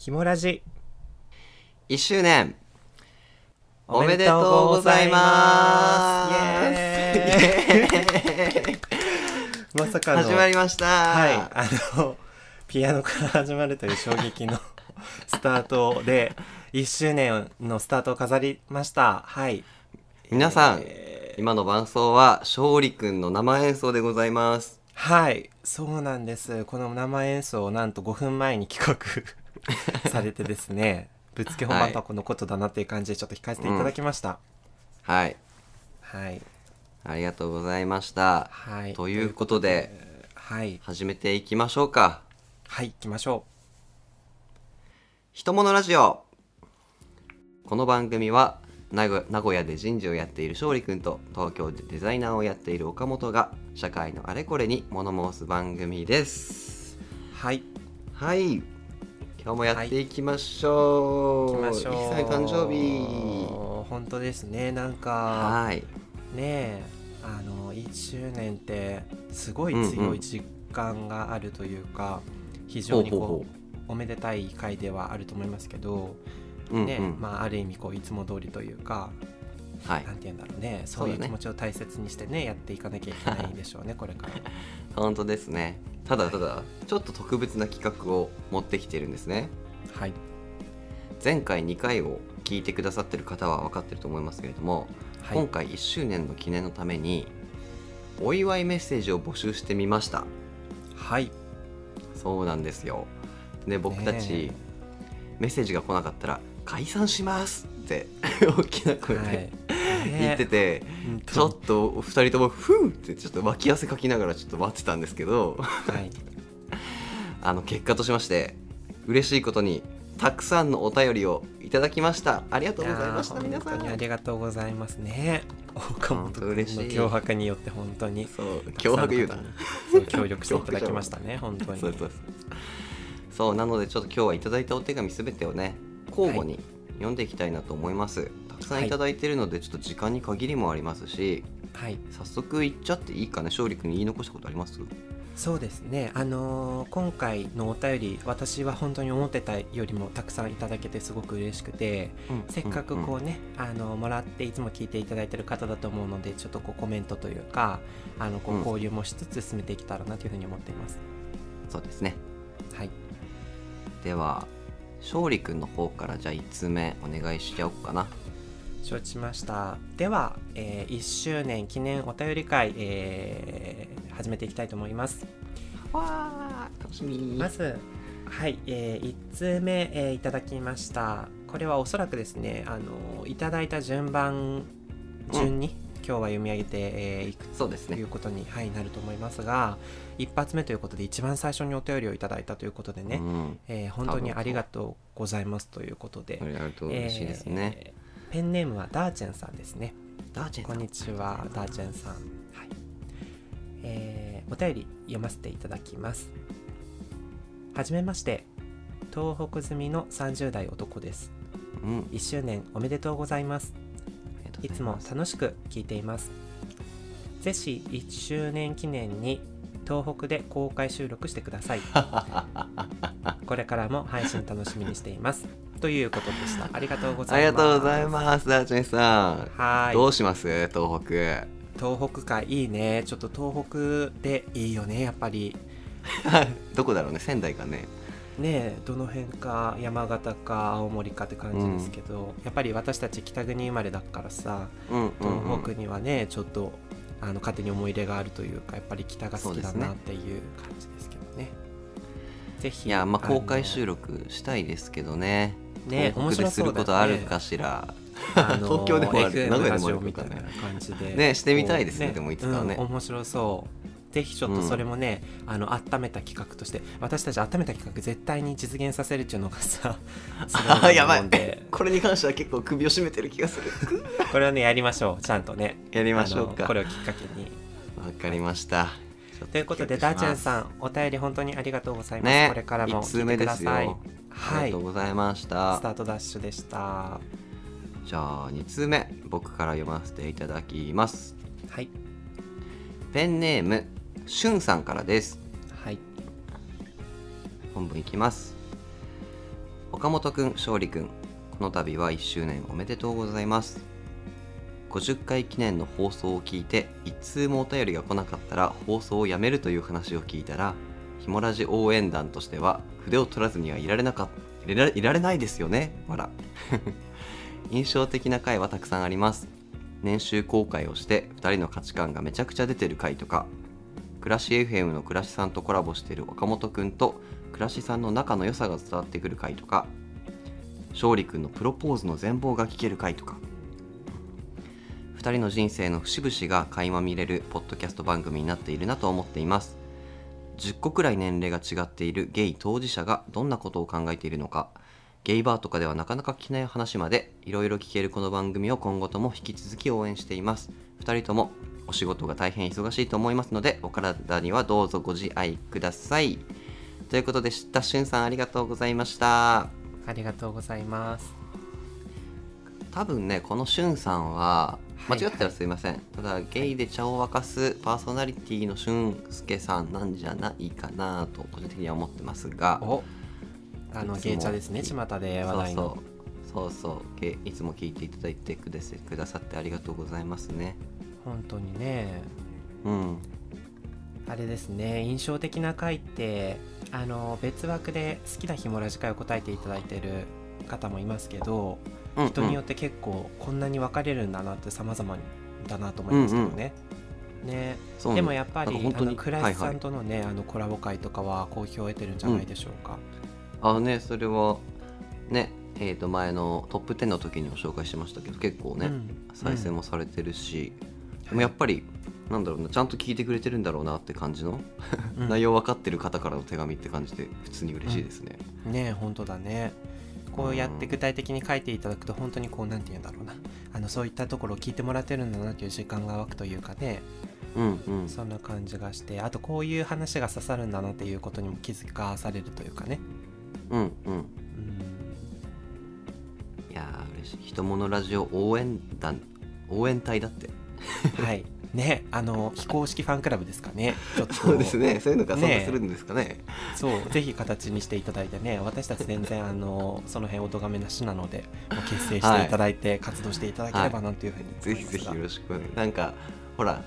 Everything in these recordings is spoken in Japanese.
ひもラジ。1周年。おめでとうございます。まさかの。始まりました。はい。あのピアノから始まるという衝撃の スタートで1周年のスタートを飾りました。はい。皆さん、えー。今の伴奏は勝利くんの生演奏でございます。はい。そうなんです。この生演奏をなんと5分前に企画 されてですねぶつけ本番とはこのことだなっていう感じでちょっと控えていただきました、はい。はい。ありがとうございました、はい。ということではい。始めていきましょうか。はい行きましょひとものラジオ。この番組は名古屋で人事をやっている勝利くんと東京でデザイナーをやっている岡本が社会のあれこれに物申す番組です。うはい。はい今日もやっていきましょう、行きましょう。1歳誕生日。本当ですねなんか。はい。ねえあの1周年ってすごい強い実感があるというか、非常にこうおめでたい回ではあると思いますけど、うんうん。ねまあ、ある意味こういつも通りというかはい。なんて言うんだろうね。そういう気持ちを大切にしてねやっていかなきゃいけないでしょうねこれから。本当ですね。ただただちょっと特別な企画を持ってきてるんですね。はい。前回2回を聞いてくださってる方は分かってると思いますけれども、はい。今回1周年の記念のためにお祝いメッセージを募集してみました。はい。そうなんですよ。で僕たち、ねメッセージが来なかったら解散しますって 大きな声はい。で言ってて、ちょっとお二人ともふーってちょっと脇汗かきながらちょっと待ってたんですけどはい。あの結果としまして嬉しいことにたくさんのお便りをいただきました。ありがとうございました皆さん。本当にありがとうございますね。岡本君の脅迫によって本当にそう脅迫言うな。そう協力していただきましたね 本当に。そうなのでちょっと今日はいただいたお手紙すべてをね交互に読んでいきたいなと思います、たくさんい。ただいてるのでちょっと時間に限りもありますしはい。早速いっちゃっていいかね？勝利君に言い残したことあります？そうですね。あのー今回のお便り私は本当に思ってたよりもたくさんいただけてすごく嬉しくてせっかくこうね、あのもらっていつも聞いていただいてる方だと思うのでちょっとこうコメントというかあのこううん。交流もしつつ進めていけたらなというふうに思っています、そうですね。はい。では勝利君の方からじゃあ5つ目お願いしちゃおうかな。承知しました。では、え1周年記念お便り会、えー始めていきたいと思います。わー楽しみ。まずはい、え1通目、えーいただきました。これはおそらくですねあのいただいた順番順に、今日は読み上げて、えーいくそうですね。ということに、はい、なると思いますが一発目ということで一番最初にお便りをいただいたということでね、うん。えー本当にありがとうございますということでありがとう嬉しいですね、えーペンネームはダーチェンさんですね。ダーチェンこんにちはダーチェンさん、はい。えーお便り読ませていただきます。はじめまして東北済みの30代男です。うん。1周年おめでとうございますいつも楽しく聞いています。ぜひ1周年記念に東北で公開収録してください。これからも配信楽しみにしています。ということでした。ありがとうござありいます。がとうございます。ダーチェンさん。はい。どうします？東北。東北かいいね。ちょっと東北でいいよね。やっぱり。どこだろうね。仙台かねねえどの辺か山形か青森かって感じですけど、やっぱり私たち北国生まれだからさうんうん、うん、東北にはねちょっとあの勝手に思い入れがあるというかやっぱり北が好きだなっていう感じですけどね。ぜひいやまあ公開録収録したいですけどね。ね東北ですることあるかしら、東京でもある。名古屋でもあるみたいな感じで。ねしてみたいですねこうでもいつかね。うん面白そうぜひちょっとそれもね、あの温めた企画として私たち温めた企画絶対に実現させるっていうのがさ あやばい。これに関しては結構首を絞めてる気がする。これをねやりましょう。ちゃんとね。やりましょうか。これをきっかけに。わかりました。ということでダーチェンんさんお便り本当にありがとうございます、ねこれからも1通聞いてください。あはい。りがとうございましスた、タートダッシュでした。じゃあ2通目僕から読ませていただきます。はい。ペンネームしゅんさんからです。はい。本文いきます。岡本くん勝利くんこの度は1周年おめでとうございます。50回記念の放送を聞いて一通もお便りが来なかったら放送をやめるという話を聞いたらひもラジ応援団としては筆を取らずにはいられなかいらいられないですよね。わら 印象的な回はたくさんあります。年収公開をして2人の価値観がめちゃくちゃ出てる回とか暮らし FM の暮らしさんとコラボしている岡本くんと暮らしさんの仲の良さが伝わってくる回とか勝利くんのプロポーズの全貌が聞ける回とか。2人の人生の節々が垣間見れるポッドキャスト番組になっているなと思っています。10個くらい年齢が違っているゲイ当事者がどんなことを考えているのか。ゲイバーとかではなかなか聞けない話までいろいろ聞けるこの番組を今後とも引き続き応援しています。2人ともお仕事が大変忙しいと思いますのでお体にはどうぞご自愛ください。ということでしたしゅんさんありがとうございました。ありがとうございます。多分ねこのしゅんさんは間はい。違ったらすいません、ただゲイで茶を沸かすパーソナリティのしゅんすけさんなんじゃないかなと個人的には思ってますが。おあのいつも芸茶ですね巷で話題の。そうそう。そうそう。ゲいつも聞いていただいてくださってありがとうございますね本当にね。うん。あれですね。印象的な回ってあの別枠で好きなひもラジ会を答えていただいてる方もいますけどうん人によって結構こんなに分かれるんだなって様々だなと思いますけどね。ね。そうでもやっぱりあの倉石さはいはい。んとのね、あのコラボ会とかは好評を得てるんじゃないでしょうか？あねそれはねえー、と前のトップ10の時にも紹介しましたけど結構ね、うん。再生もされてるし、でもやっぱりなんだろうなちゃんと聞いてくれてるんだろうなって感じの、うん。内容分かってる方からの手紙って感じで普通に嬉しいですね、ね本当だね。こうやって具体的に書いていただくと本当にこうなんて言うんだろうな。あのそういったところを聞いてもらってるんだなという時間が湧くというかね。うんうん。そんな感じがしてあとこういう話が刺さるんだなっていうことにも気づかされるというかね。うんうん。うん。いやー嬉しい。人物ラジオ応援団応援隊だって はい。ねあの非公式ファンクラブですかね。ちょっと。そうですね。そういうのが存ね在するんですかね。そう。ぜひ形にしていただいてね私たち全然あのその辺お咎めなしなのでもう結成していただいて活動していただければなというふうにぜひ思いますが。ぜひよろしくお願い。なんかほら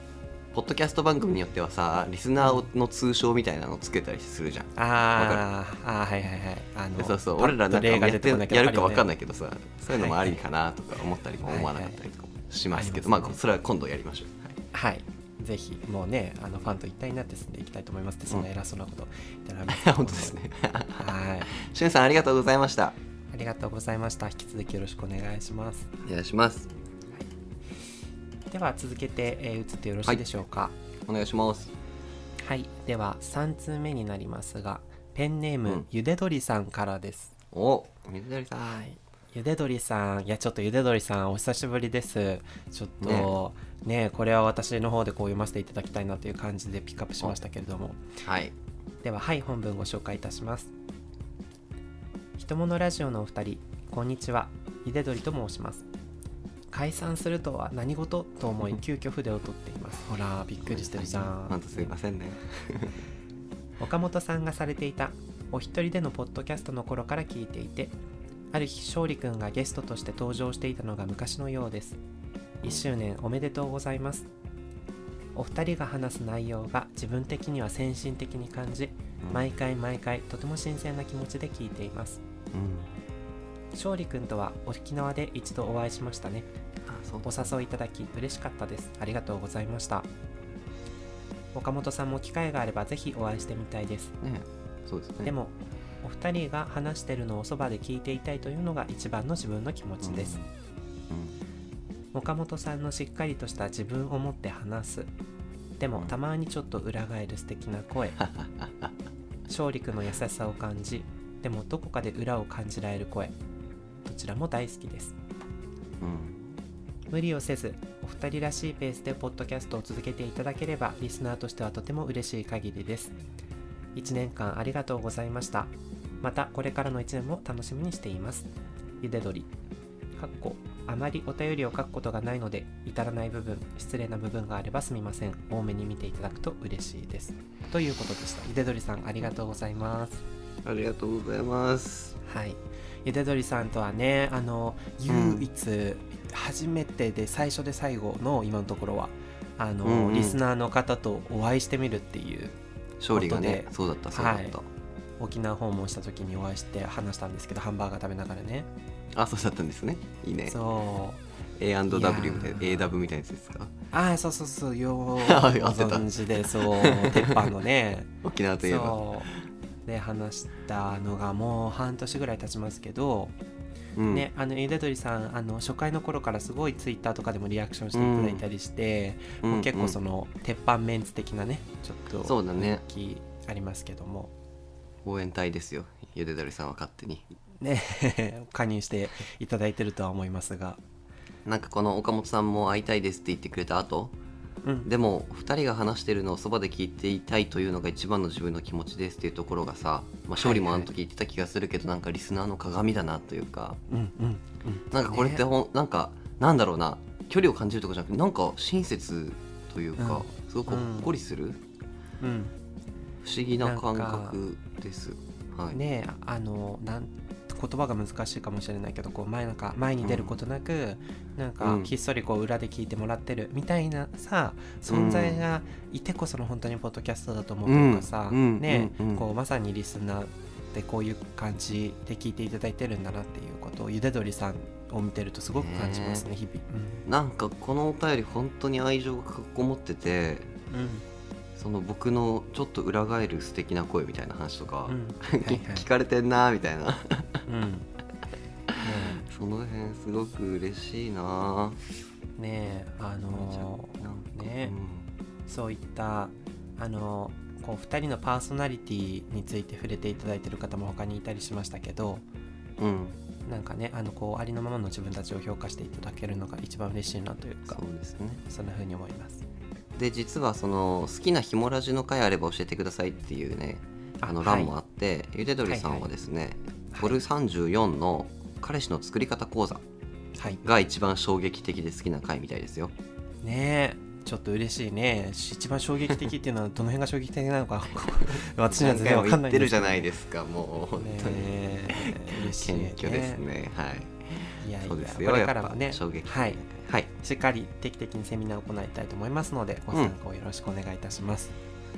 ポッドキャスト番組によってはさリスナーの通称みたいなのつけたりするじゃん。あー。あーはいはいはい。あのそうそう。俺らなんかやってやるかわかんなないいけどさそういうのもありかなとか思ったりも思わなかったりとかもしますけどまね。あそれは今度やりましょう。はい。はい。ぜひもうねあのファンと一体になって進んでいきたいと思いますってそんな偉そうなこと言ったらあれ 本当ですね。はい。しゅんさんありがとうございました。ありがとうございました。引き続きよろしくお願いします。お願いします。では続けて、えー、移ってよろしいでしょうか。お願いします。はい、では3通目になりますがペンネーム、うん。ゆでどりさんからです。お水谷さん。はいゆでどりさん。いやちょっとゆでどりさんお久しぶりです。ちょっとね。これは私の方でこう読ませていただきたいなという感じでピックアップしましたけれども。はい。でははい本文ご紹介いたします。ひとものラジオのお二人こんにちは。ゆでどりと申します。解散するとは何事と思い 急遽筆を取っています。ほらびっくりしてるじゃん。本当すいませんね。岡本さんがされていたお一人でのポッドキャストの頃から聞いていてある日勝利くんがゲストとして登場していたのが昔のようです。1周年おめでとうございます。お二人が話す内容が自分的には先進的に感じ毎回毎回とても新鮮な気持ちで聞いています。うん。勝利くんとは沖縄で一度お会いしましたね。お誘いいただき嬉しかったです。ありがとうございました。岡本さんも機会があればぜひお会いしてみたいです。ねそうですね。でもお二人が話してるのをそばで聞いていたいというのが一番の自分の気持ちです、岡本さんのしっかりとした自分を持って話す。でもうんたまにちょっと裏返る素敵な声。勝利君の優しさを感じ。でもどこかで裏を感じられる声。どちらも大好きです。うん。うん無理をせずお二人らしいペースでポッドキャストを続けていただければリスナーとしてはとても嬉しい限りです。1年間ありがとうございましたまたこれからの1年も楽しみにしています。ゆでどりかっこあまりお便りを書くことがないので至らない部分失礼な部分があればすみません。多めに見ていただくと嬉しいです。ということでした。ゆでどりさんありがとうございます。ありがとうございます。はい。ゆでどりさんとはねあの唯一、初めてで最初で最後の今のところはあの、うんうん。リスナーの方とお会いしてみるっていう勝利がねそうだったそうだった、はい沖縄訪問した時にお会いして話したんですけどハンバーガー食べながらね。あそうだったんですね。いいね。そう。A&W みたいな AW みたいなやつですか？ああそうそうそうよう 存知でそう鉄板のね。沖縄といえば。で話したのがもう半年ぐらい経ちますけど、うん。ねあのゆでどりさんあの初回の頃からすごいツイッターとかでもリアクションしていただいたりして、うんもう結構うんその、鉄板メンツ的なねちょっとそうだね。ありますけども応援隊ですよ。ゆでだりさんは勝手に。ね 加入していただいてるとは思いますが、なんかこの岡本さんも会いたいですって言ってくれた後うん、でも2人が話してるのをそばで聞いていたいというのが一番の自分の気持ちですっていうところがさ、まあ、勝利もあの時言ってた気がするけど、なんかリスナーの鏡だなというか。うんなんかこれってねほん、なんかなんだろうな。距離を感じるとかじゃなくてなんか親切というか、うすごくほっこりする、うん不思議な感覚です。はい、ねあのなん言葉が難しいかもしれないけどこう前なんか前に出ることなく、なんかうん。ひっそりこう裏で聞いてもらってるみたいなさ存在がいてこその本当にポッドキャストだと思うというかさ、うん。うん。ね、うん。うん。こうまさにリスナーでこういう感じで聞いていただいてるんだなっていうことをゆでどりさんを見てるとすごく感じますね日々。なんかこのお便り本当に愛情がこもっててうんうんその僕のちょっと裏返る素敵な声みたいな話とか、うん。はいはい。聞かれてんなみたいな。うん。その辺すごく嬉しいな。ねえあのーなんかねそういったあのこう2人のパーソナリティについて触れていただいてる方も他にいたりしましたけどうん、うん。なんかねあのこうありのままの自分たちを評価していただけるのが一番嬉しいなというかそうですね。そんな風に思いますで実はその好きなひもラジの回あれば教えてくださいっていうねあのはい欄もあって、ゆでどりさんはですね、はいボル34の彼氏の作り方講座はい。が一番衝撃的で好きな回みたいですよ。ねえちょっと嬉しいね。一番衝撃的っていうのはどの辺が衝撃的なのか 私には全然わかんない何回も言ってるじゃいないですかもう本当に、ねえ嬉しいね。謙虚ですね。はいいやいやそうですこれよやっぱからもね衝撃はいはいしっかり定期的にセミナーを行いたいと思いますのでご参加をよろしくお願いいたします、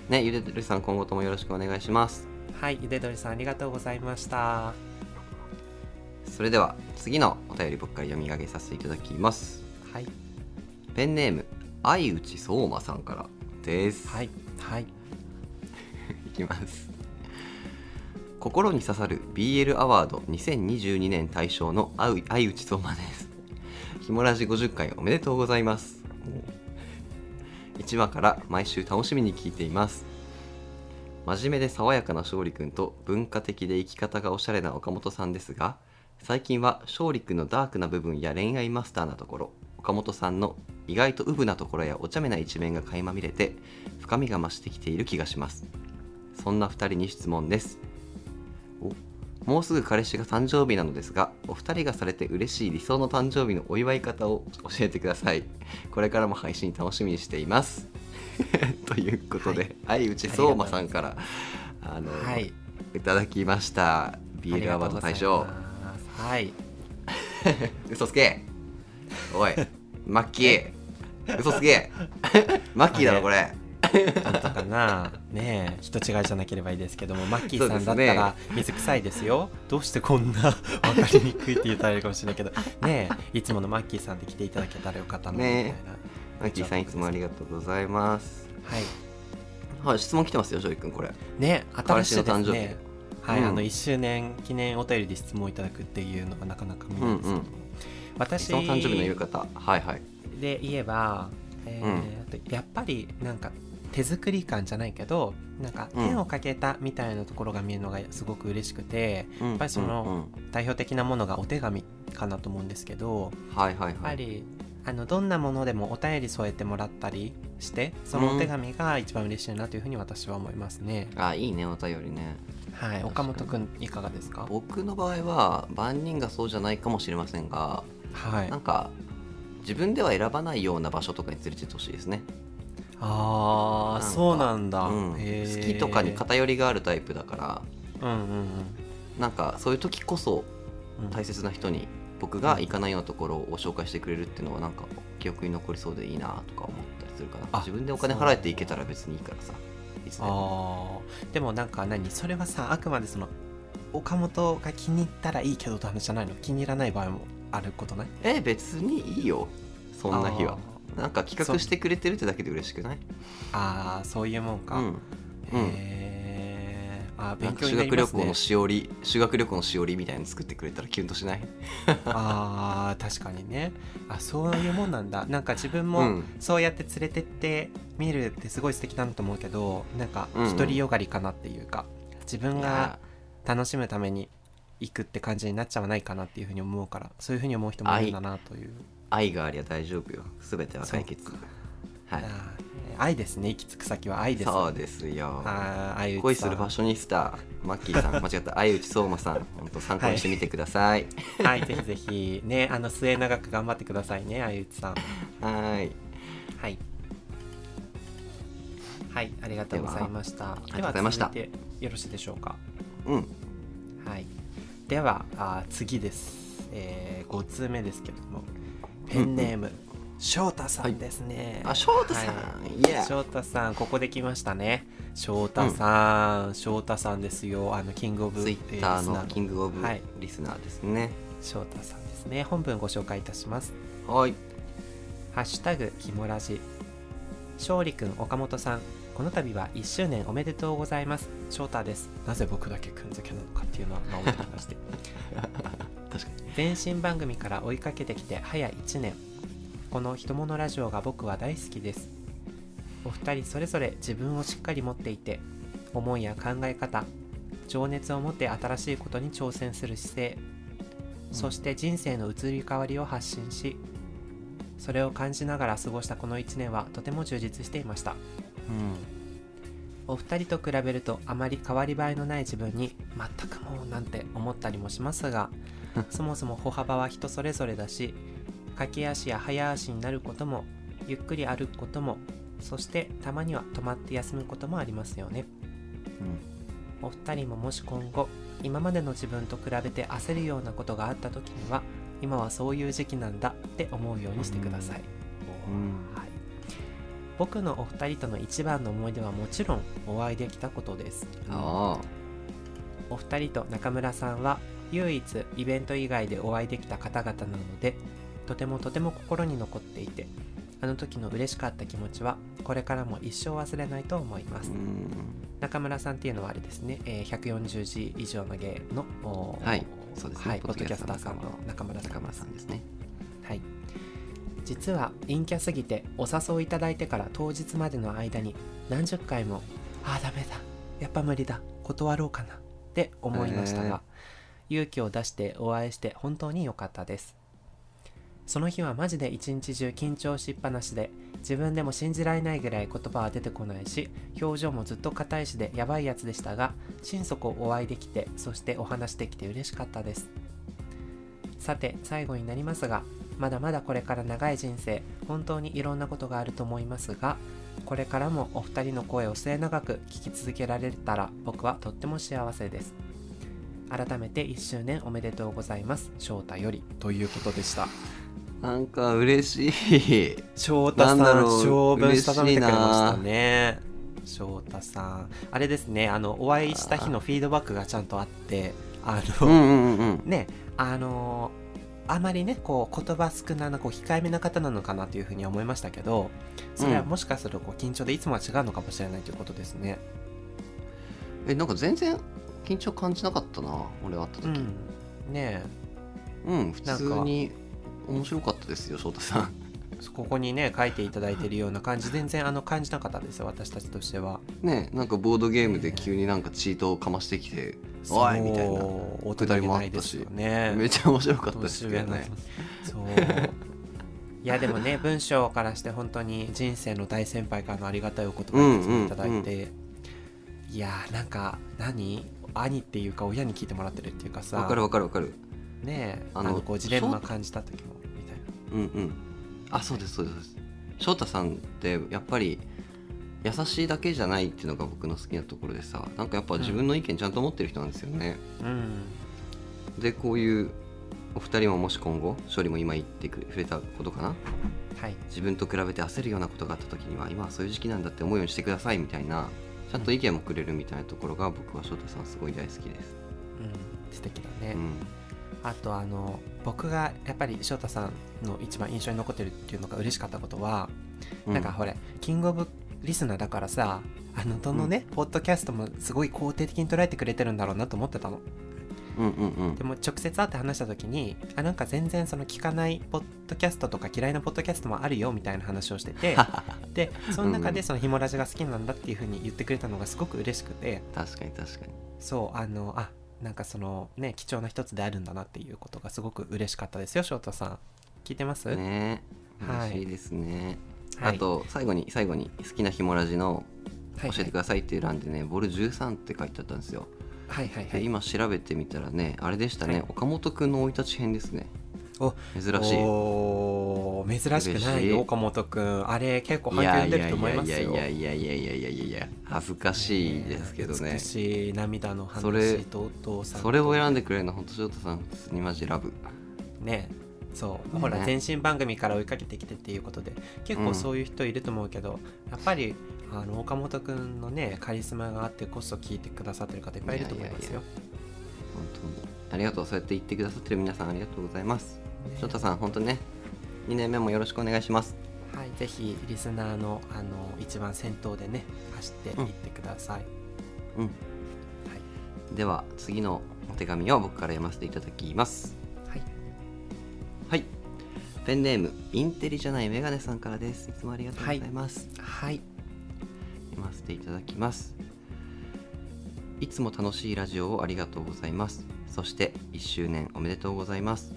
ねゆでどりさん今後ともよろしくお願いします。はいゆでどりさんありがとうございました。それでは次のお便り僕から読み上げさせていただきます。はい。ペンネーム相内相馬さんからです。はいはい。いきます心に刺さる BL アワード2022年大賞の相内相馬です。ひもラジ50回おめでとうございます。1話から毎週楽しみに聞いています。真面目で爽やかな勝利くんと文化的で生き方がおしゃれな岡本さんですが最近は勝利くんのダークな部分や恋愛マスターなところ岡本さんの意外とウブなところやお茶目な一面が垣間見れて深みが増してきている気がします。そんな2人に質問です。もうすぐ彼氏が誕生日なのですがお二人がされて嬉しい理想の誕生日のお祝い方を教えてください。これからも配信楽しみにしています。ということで、相内相馬さんからあの、はい。い、ただきました。ビールアワード大賞。はい。嘘つけ。おいマッキー。嘘つけ。マッキーだろこれ本当かな。ねえ人違いじゃなければいいですけどもマッキーさんだったら水臭いですよ。どうしてこんな分かりにくいって言ったらいいかもしれないけど。ねえいつものマッキーさんで来ていただけたらよかったなみたいな、ねマッキーさんいつもありがとうございます。はい。はい質問来てますよジョイ君これ。ね新しいの誕生日。ねはい、うん。あの1周年記念お便りで質問いただくっていうのがなかなか見ないですけど、うんうん。私その誕生日の言い方。はいはい。で言えば、えーやっぱりなんか手作り感じゃないけどなんかうん。絵を描けたみたいなところが見えるのがすごく嬉しくて、やっぱりその代表的なものがお手紙かなと思うんですけどはいはいやっはいぱりあのどんなものでもお便り添えてもらったりしてそのお手紙が一番嬉しいなというふうに私は思いますね、あいいねお便りね。はい岡本くんいかがですか？僕の場合は万人がそうじゃないかもしれませんがはい。なんか自分では選ばないような場所とかに連れてってほしいですね、ああそうなんだ、うん、好きとかに偏りがあるタイプだから。うんうんうん。なんかそういう時こそうん大切な人に僕が行かないようなところを紹介してくれるっていうのはなんか記憶に残りそうでいいなとか思ったりするかな。あ自分でお金払えて行けたら別にいいからさいつでも。でもなんか何それはさあくまでその岡本が気に入ったらいいけどって話じゃないの？気に入らない場合もあることない？え別にいいよ。そんな日は。あなんか企画してくれてるってだけで嬉しくない？あーそういうもんか、うん。うん。へえあー勉強になりますね。修学旅行のしおり修学旅行のしおりみたいなの作ってくれたらキュンとしない？あー確かにね。あそういうもんなんだ。なんか自分もうん。そうやって連れてって見るってすごい素敵だなと思うけどなんか独りよがりかなっていうか、自分が楽しむために行くって感じになっちゃわないかなっていうふうに思うからそういうふうに思う人もいるんだなという愛がありゃ大丈夫よ。全ては解決。はい。愛ですね。行き着く先は愛ですそうですよ。恋するファッショニスタマッキーさん。間違った相内相馬さん。本当参考にしてみてください。はい。ぜひぜひねあの末永く頑張ってくださいね相内さん。はい。はい。はいありがとうございました。ありがとうございました。よろしいでしょうか。うん。はい。ではあー次です、え5通目ですけどもペンネーム、翔太さんですね、あ翔太さん、はい。イエー翔太さんここで来ましたね。翔太さん、翔太さんですよ。あのキングオブツイッターのえリスナキングオブはい。リスナーですね。翔太さんですね。本文ご紹介いたします。はい。ハッシュタグひもラジ。勝利くん岡本さんこの度は1周年おめでとうございます。翔太です。なぜ僕だけくんづけなのかっていうのはまあ置いておきまして。前身番組から追いかけてきて早1年。この「ひとものラジオ」が僕は大好きです。お二人それぞれ自分をしっかり持っていて思いや考え方情熱を持って新しいことに挑戦する姿勢そして人生の移り変わりを発信しそれを感じながら過ごしたこの1年はとても充実していましたお二人と比べるとあまり変わり映えのない自分に全くもうなんて思ったりもしますが そもそも歩幅は人それぞれだし駆け足や早足になることもゆっくり歩くこともそしてたまには止まって休むこともありますよね。お二人ももし今後今までの自分と比べて焦るようなことがあった時には今はそういう時期なんだって思うようにしてください、うん。はい、僕のお二人との一番の思い出はもちろんお会いできたことです。あお二人と中村さんは唯一イベント以外でお会いできた方々なのでとてもとても心に残っていてあの時の嬉しかった気持ちはこれからも一生忘れないと思います、中村さんっていうのはあれですね、えー140字以上の芸のはい。そうですね。はい、ポッドキャスターさんの中村さん。中村ですさんですね。はい実は陰キャすぎてお誘いいただいてから当日までの間に何十回も「ああダメだ。やっぱ無理だ。断ろうかな」って思いましたが、勇気を出してお会いして本当に良かったです。その日はマジで一日中緊張しっぱなしで自分でも信じられないぐらい言葉は出てこないし表情もずっと硬いしでやばいやつでしたが心底お会いできてそしてお話できて嬉しかったです。さて最後になりますがまだまだこれから長い人生本当にいろんなことがあると思いますがこれからもお二人の声を末永く聞き続けられたら僕はとっても幸せです。改めて1周年おめでとうございます。翔太より。ということでした。なんか嬉しい。翔太さんなんだろう。長文したためてくれましたね。翔太さん。あれですね。あのお会いした日のフィードバックがちゃんとあってあの、うんうんうんうん。ねあのーあまりねこう言葉少ななこう控えめな方なのかなというふうに思いましたけどそれはもしかするとこう緊張でいつもは違うのかもしれないということですね。えなんか全然緊張感じなかったな俺会った時。うん、ねうん、普通に面白かったですよ翔太さん。えここにね書いていただいているような感じ全然あの感じなかったですよ私たちとしては。ねなんかボードゲームで急になんかチートをかましてきて「おい!」みたいな。大人げもあったし。ないですよね。めっちゃ面白かったですけどね。そう。いやでもね文章からして本当に人生の大先輩からのありがたいお言葉をいつもいただいて、いやーなんか何兄っていうか親に聞いてもらってるっていうかさ。わかるわかるわかる。ねえああののこうジレンマ感じた時もみたいな。うんうん。あそうですそうです。翔太さんってやっぱり優しいだけじゃないっていうのが僕の好きなところでさなんかやっぱ自分の意見ちゃんと持ってる人なんですよね、うんでこういうお二人ももし今後勝利も今言ってくれたことかな？はい。自分と比べて焦るようなことがあった時には今はそういう時期なんだって思うようにしてくださいみたいなちゃんと意見もくれるみたいなところが僕は翔太さんすごい大好きです。うん。素敵だね、うん、あとあの僕がやっぱり翔太さんの一番印象に残ってるっていうのが嬉しかったことは、なんかほれキングオブリスナーだからさあのどのね、ポッドキャストもすごい肯定的に捉えてくれてるんだろうなと思ってたの。うんうんうん。でも直接会って話した時にあなんか全然その聞かないポッドキャストとか嫌いなポッドキャストもあるよみたいな話をしてて でその中でそのヒモラジが好きなんだっていう風に言ってくれたのがすごく嬉しくて。確かに確かに。そうあのあなんかそのね貴重な一つであるんだなっていうことがすごく嬉しかったですよ翔太さん。聞いてます、ね。はい。嬉しいですね、はいあと最後に最後に好きなひもラジのはい教えてくださいっていう欄でね、ボル13って書いてあったんですよ、はいはいはい。で今調べてみたらねあれでしたね、はい。岡本くんの生い立ち編ですね。お珍しい。おー珍しくない岡本くん。あれ結構い反響やいやい出ると思いやいやますよいやいやいやいやいやいやいや恥ずかしいですけどね美しい涙のそれ話とお父さんとそれを選んでくれるの本当翔太さん普通にマジラブねそう、ね。ほら前身番組から追いかけてきてっていうことで結構そういう人いると思うけど、やっぱりあの岡本くんのねカリスマがあってこそ聞いてくださってる方いっぱいいると思いますよ。本当に。ありがとう。そうやって言ってくださってる皆さんありがとうございます。翔太さん本当ね2年目もよろしくお願いします。はい、ぜひリスナーのあの一番先頭でね走っていってください。うん。はい。では次のお手紙を僕から読ませていただきますはい。はいペンネームインテリじゃないメガネさんからです。いつもありがとうございます、はい。読ませていただきます。いつも楽しいラジオをありがとうございます。そして1周年おめでとうございます。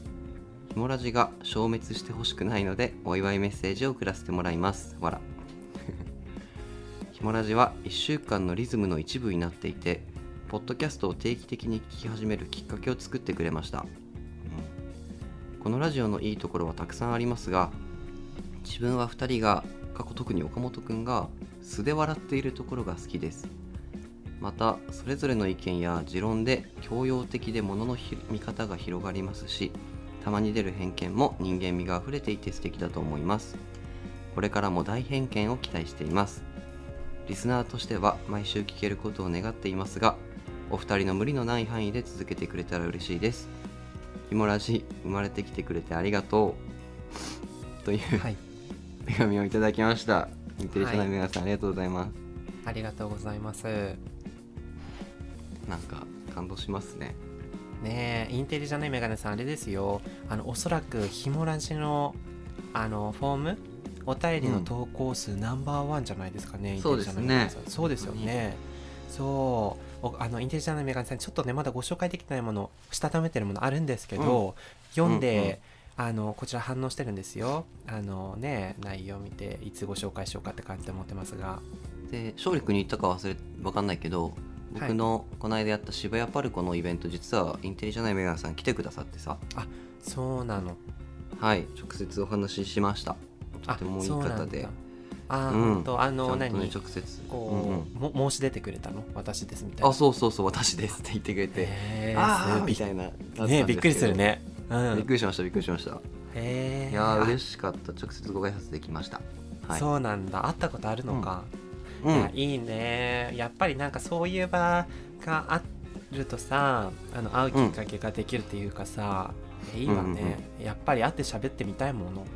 ひもラジが消滅してほしくないのでお祝いメッセージを送らせてもらいます。わら。ひもラジは1週間のリズムの一部になっていてポッドキャストを定期的に聞き始めるきっかけを作ってくれました、うんこのラジオのいいところはたくさんありますが自分は2人が過去特に岡本くんが素で笑っているところが好きです。またそれぞれの意見や持論で教養的で物の見方が広がりますしたまに出る偏見も人間味があふれていて素敵だと思います。これからも大偏見を期待しています。リスナーとしては毎週聞けることを願っていますがお二人の無理のない範囲で続けてくれたら嬉しいです。ひもラジ生まれてきてくれてありがとう。というはい。手紙をいただきました。インテリショナはいル皆さん、ありがとうございます。ありがとうございます。なんか感動しますね。ねえインテリじゃないメガネさんあれですよ。あのおそらくひもラジのあのフォーム？お便りの投稿数ナンバーワンじゃないですかね、インテリジャーナイメガネさん。そうですよね。そう。おあのインテリジャーナイメガネさんちょっとねまだご紹介できてないものしたためてるものあるんですけど、読んで、あのこちら反応してるんですよ。あのね内容を見ていつご紹介しようかって感じで思ってますが。で勝利君に言ったか忘れわかんないけど僕のこの間やった渋谷パルコのイベント実はインテリじゃないメガネさん来てくださってさ。そうなの。はい直接お話ししました。とあてもいい方であー、うん。とあのね何？直接。こう、うんうん。も申し出てくれたの？私ですみたいな。あそうそうそう私ですって言ってくれて。ああすみたいなねびっくりするね。うん。びっくりしましたびっくりしました。へえいやー嬉しかった。直接ご挨拶できました。はい。そうなんだ。会ったことあるのか、うん。いやいいね。やっぱりなんかそういう場があるとさあの会うきっかけができるっていうかさ、いいわね、やっぱり会って喋ってみたいもの。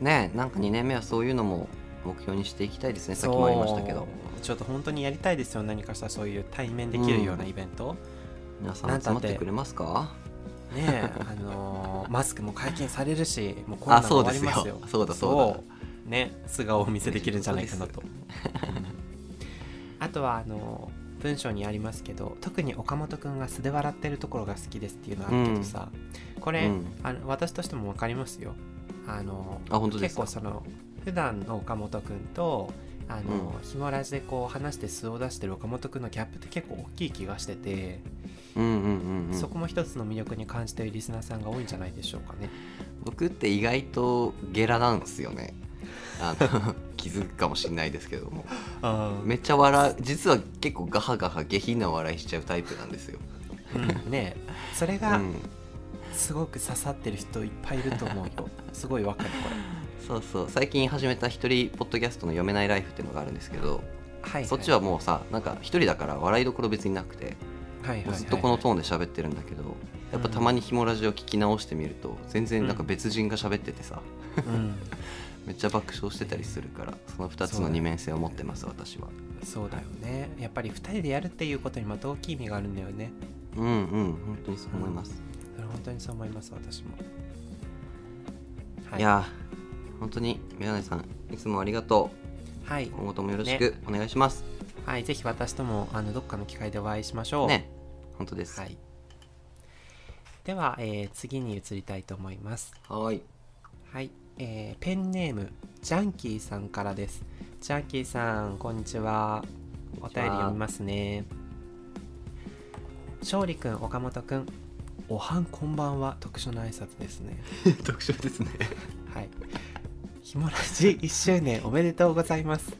ねえなんか2年目はそういうのも目標にしていきたいですねさっきもありましたけど。ちょっと本当にやりたいですよ何かしらそういう対面できるようなイベント、皆さなんんだって集まってくれますか？ねえあのーマスクも解禁されるしもうコロナあがそうですよ。終わりますよ。そうだそうね素顔をお見せできるんじゃないかなと。あとはあの文章にありますけど特に岡本くんが素で笑ってるところが好きですっていうのあるけどさ、これ、うん。あの私としても分かりますよ。あのあ本当ですか？結構その普段の岡本くんとあの、ひもラジでこう話して素を出してる岡本くんのギャップって結構大きい気がしてて、うんうんうんうん。そこも一つの魅力に感じているリスナーさんが多いんじゃないでしょうかね。僕って意外とゲラなんですよね。あの 気づくかもしれないですけども。めっちゃ笑う実は結構ガハガハ下品な笑いしちゃうタイプなんですよ、うん、ね。えそれがうん、すごく刺さってる人いっぱいいると思うよ。すごいわかるこれそうそう。最近始めた一人ポッドキャストの読めないライフっていうのがあるんですけど、はい、はい、そっちはもうさなんか一人だから笑いどころ別になくて、はいはいはい、ずっとこのトーンで喋ってるんだけど、やっぱたまにひもラジオ聞き直してみると全然なんか別人が喋っててさ、うん、めっちゃ爆笑してたりするからその2つの二面性を持ってます私は。そうだよね。やっぱり2人でやるっていうことにまた大きい意味があるんだよね。うんうん。本当にそう思います、それ本当にそう思います私も、い、やー本当にメガネさんいつもありがとう。はい。今後ともよろしくお願いします、はいぜひ私ともあのどっかの機会でお会いしましょう。ね。本当です。はい。では、えー次に移りたいと思います。はい。はい、えーペンネームジャンキーさんからです。ジャンキーさんこんにちは。お便り読みますね。勝利くん岡本くんおはんこんばんは。特殊な挨拶ですね。特徴ですね。はいひもらじ1周年おめでとうございます。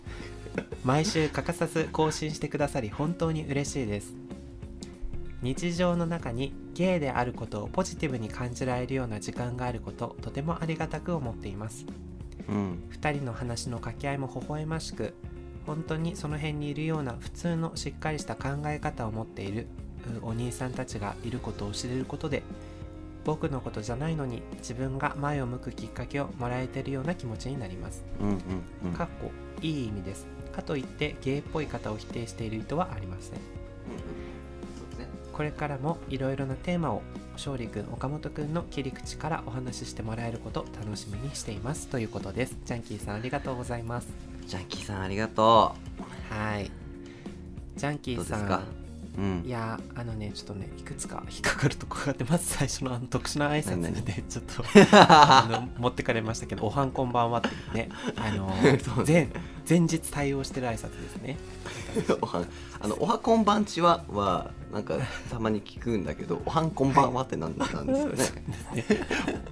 毎週欠かさず更新してくださり本当に嬉しいです。日常の中にゲイであることをポジティブに感じられるような時間があることとてもありがたく思っています。うん。2人の話の掛け合いも微笑ましく本当にその辺にいるような普通のしっかりした考え方を持っているうお兄さんたちがいることを知れることで僕のことじゃないのに自分が前を向くきっかけをもらえてるような気持ちになります。うんうんうん。かっこいい意味です。かといってゲイっぽい方を否定している意図はありません。そうですね。これからもいろいろなテーマを勝利くん岡本くんの切り口からお話ししてもらえること楽しみにしています。ということです。ジャンキーさんありがとうございます。ジャンキーさんありがとはい。ジャンキーさんうん。いやーあのねちょっとねいくつか引っかかるとこがあってまず最初のあの特殊な挨拶でちょっとあの持ってかれましたけど「おはんこんばんは」ってねあの 前日対応してる挨拶ですね。おはんあのおはこんばんちははなんかたまに聞くんだけどおはんこんばんはってなんなんですよね。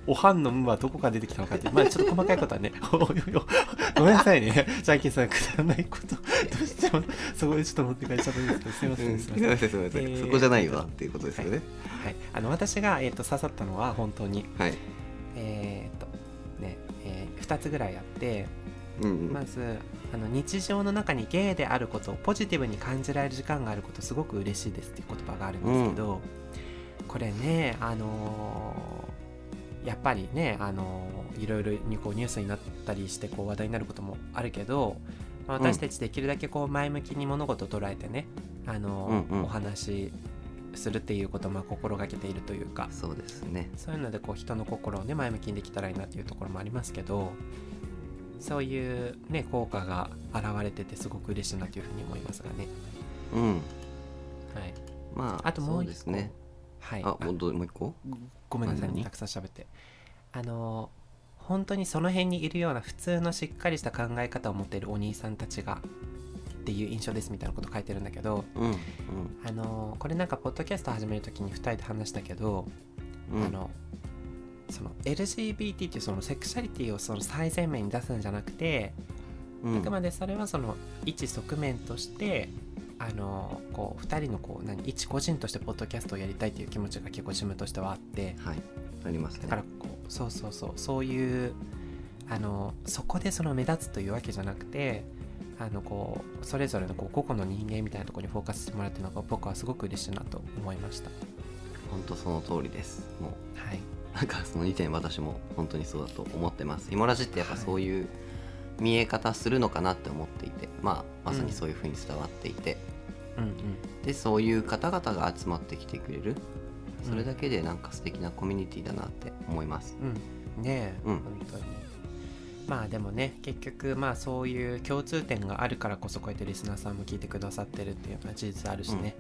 おはんの「む」はどこから出てきたのかって。まあちょっと細かいことはね ごめんなさいね。ジャンキーさんくだらないことどうしてもそこでちょっと持ってかれちゃったんですけどすいませうん。んすいません。すみませんすみません、えーそこじゃないわっていうことですよね。はい、あの私が、えー、と刺さったのは本当にはい、えっ、とね、え2つぐらいあってうんうん。まずあの日常の中にゲイであることをポジティブに感じられる時間があることすごく嬉しいですっていう言葉があるんですけど、これねあのーやっぱりね、あのーいろいろにこうニュースになったりしてこう話題になることもあるけど、まあ私たちできるだけこう前向きに物事を捉えてね、あのーうんうん。お話しするっていうことをまあ心がけているというかそうですね。そういうのでこう人の心をね前向きにできたらいいなっていうところもありますけどそういうね効果が現れててすごく嬉しいなというふうに思いますがね。うん。はい。まああともう一個。ね。はい。あもうもう一個？ごめんなさいね何？たくさん喋って。あの本当にその辺にいるような普通のしっかりした考え方を持っているお兄さんたちがっていう印象ですみたいなこと書いてるんだけどうんあのこれなんかポッドキャスト始める時に2人で話したけどうんうん。あのその LGBT っていうそのセクシャリティをその最前面に出すんじゃなくて、うん。あくまでそれはその一側面としてあのこう2人のこう何一個人としてポッドキャストをやりたいっていう気持ちが結構自分としてはあって。はい。ありますね。だからこうそうそうそうそういうあのそこでその目立つというわけじゃなくてあのこうそれぞれのこう個々の人間みたいなところにフォーカスしてもらってるのが僕はすごく嬉しいなと思いました。本当その通りです。もう。はいなんかその2点私も本当にそうだと思ってます。ヒモラジってやっぱそういう見え方するのかなって思っていて、まあまさにそういう風に伝わっていて、うんうん。でそういう方々が集まってきてくれる。それだけでなんか素敵なコミュニティだなって思います。うん、ねえ、うん。本当に。まあでもね結局まあそういう共通点があるからこそこうやってリスナーさんも聞いてくださってるっていうのは事実あるしね、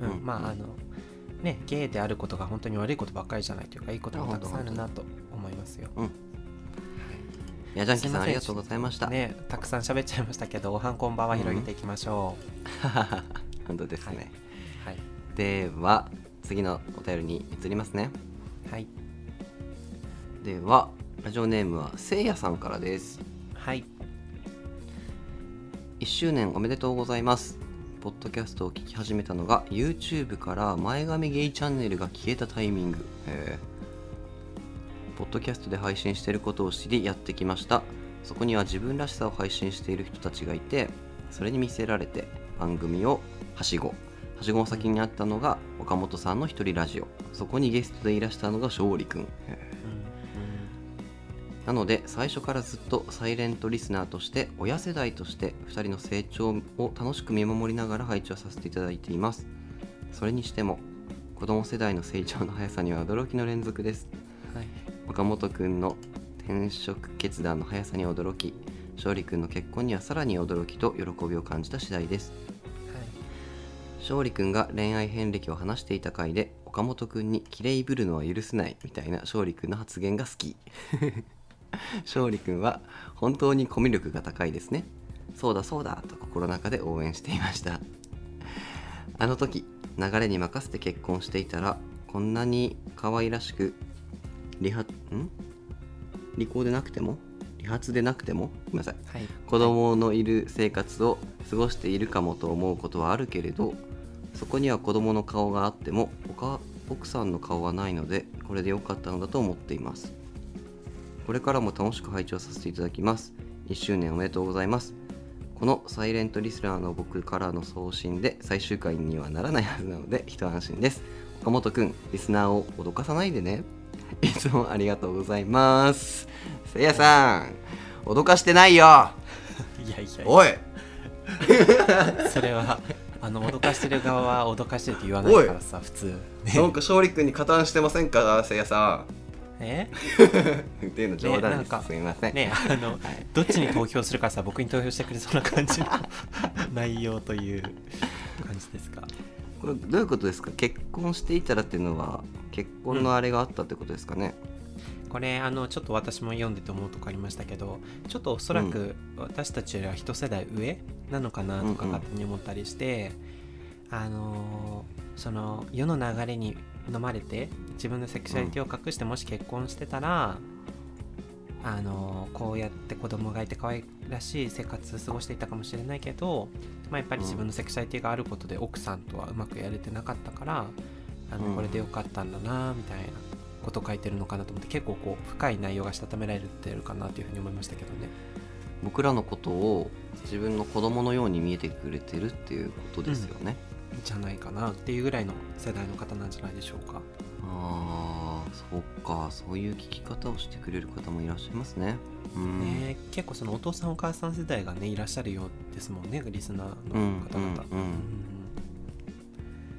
ううん。ん。まああのねゲイであることが本当に悪いことばっかりじゃないというかいいこともたくさんあるなと思いますよ、うん。はいいやジャンキーすいません。さんありがとうございました、ねたくさん喋っちゃいましたけどおはんこんばんは広げていきましょ 本当ですね、う、はい。では次のお便りに移りますね。はい。ではラジオネームはせいやさんからです。はい。1周年おめでとうございますポッドキャストを聞き始めたのが YouTube から前髪ゲイチャンネルが消えたタイミング。へポッドキャストで配信していることを知りやってきました。そこには自分らしさを配信している人たちがいてそれに見せられて番組をはしご。はしごの先にあったのが岡本さんの一人ラジオ。そこにゲストでいらしたのが勝利くんなので最初からずっとサイレントリスナーとして親世代として2人の成長を楽しく見守りながら配置をさせていただいています。それにしても子供世代の成長の速さには驚きの連続です。はい。岡本くんの転職決断の速さに驚き勝利くんの結婚にはさらに驚きと喜びを感じた次第です。勝利くんが恋愛遍歴を話していた回で岡本くんに綺麗ぶるのは許せないみたいな勝利くんの発言が好き 勝利くんは本当にコミュ力が高いですね。そうだそうだと心の中で応援していました。あの時流れに任せて結婚していたらこんなに可愛らしく理髪ん？利口でなくても？理髪でなくても？ごめんなさい。はい。子供のいる生活を過ごしているかもと思うことはあるけれどそこには子供の顔があっても他奥さんの顔はないのでこれで良かったのだと思っていますこれからも楽しく拝聴させていただきます。1周年おめでとうございます。このサイレントリスナーの僕からの送信で最終回にはならないはずなので一安心です。岡本くんリスナーを脅かさないでね。いつもありがとうございます。せいやさん脅かしてないよ。いやいやおい。それはあの脅かしてる側は脅かしてるって言わないからさ普通。ね。なんか勝利君に加担してませんかせいやさえん っていうの冗談です、ねすみません、ねあの、どっちに投票するかさ僕に投票してくれそうな感じの 内容という感じですか？これどういうことですか？結婚していたらっていうのは結婚のあれがあったってことですかね、これあのちょっと私も読んでて思うとこありましたけどちょっとおそらく私たちよりは一世代上なのかなとかうんうん。勝手に思ったりして、あのその世の流れに飲まれて自分のセクシャリティを隠してもし結婚してたら、あのこうやって子供がいて可愛らしい生活過ごしていたかもしれないけど、まあ、やっぱり自分のセクシャリティがあることで奥さんとはうまくやれてなかったからあのうん。これでよかったんだなみたいなこと書いてるのかなと思って結構こう深い内容がしたためられてるかなというふうに思いましたけどね。僕らのことを自分の子供のように見えてくれてるっていうことですよね、じゃないかなっていうぐらいの世代の方なんじゃないでしょうか。ああそうか。そういう聞き方をしてくれる方もいらっしゃいますね。うん。ね結構そのお父さんお母さん世代がねいらっしゃるようですもんねリスナーうんの方々。うんうん。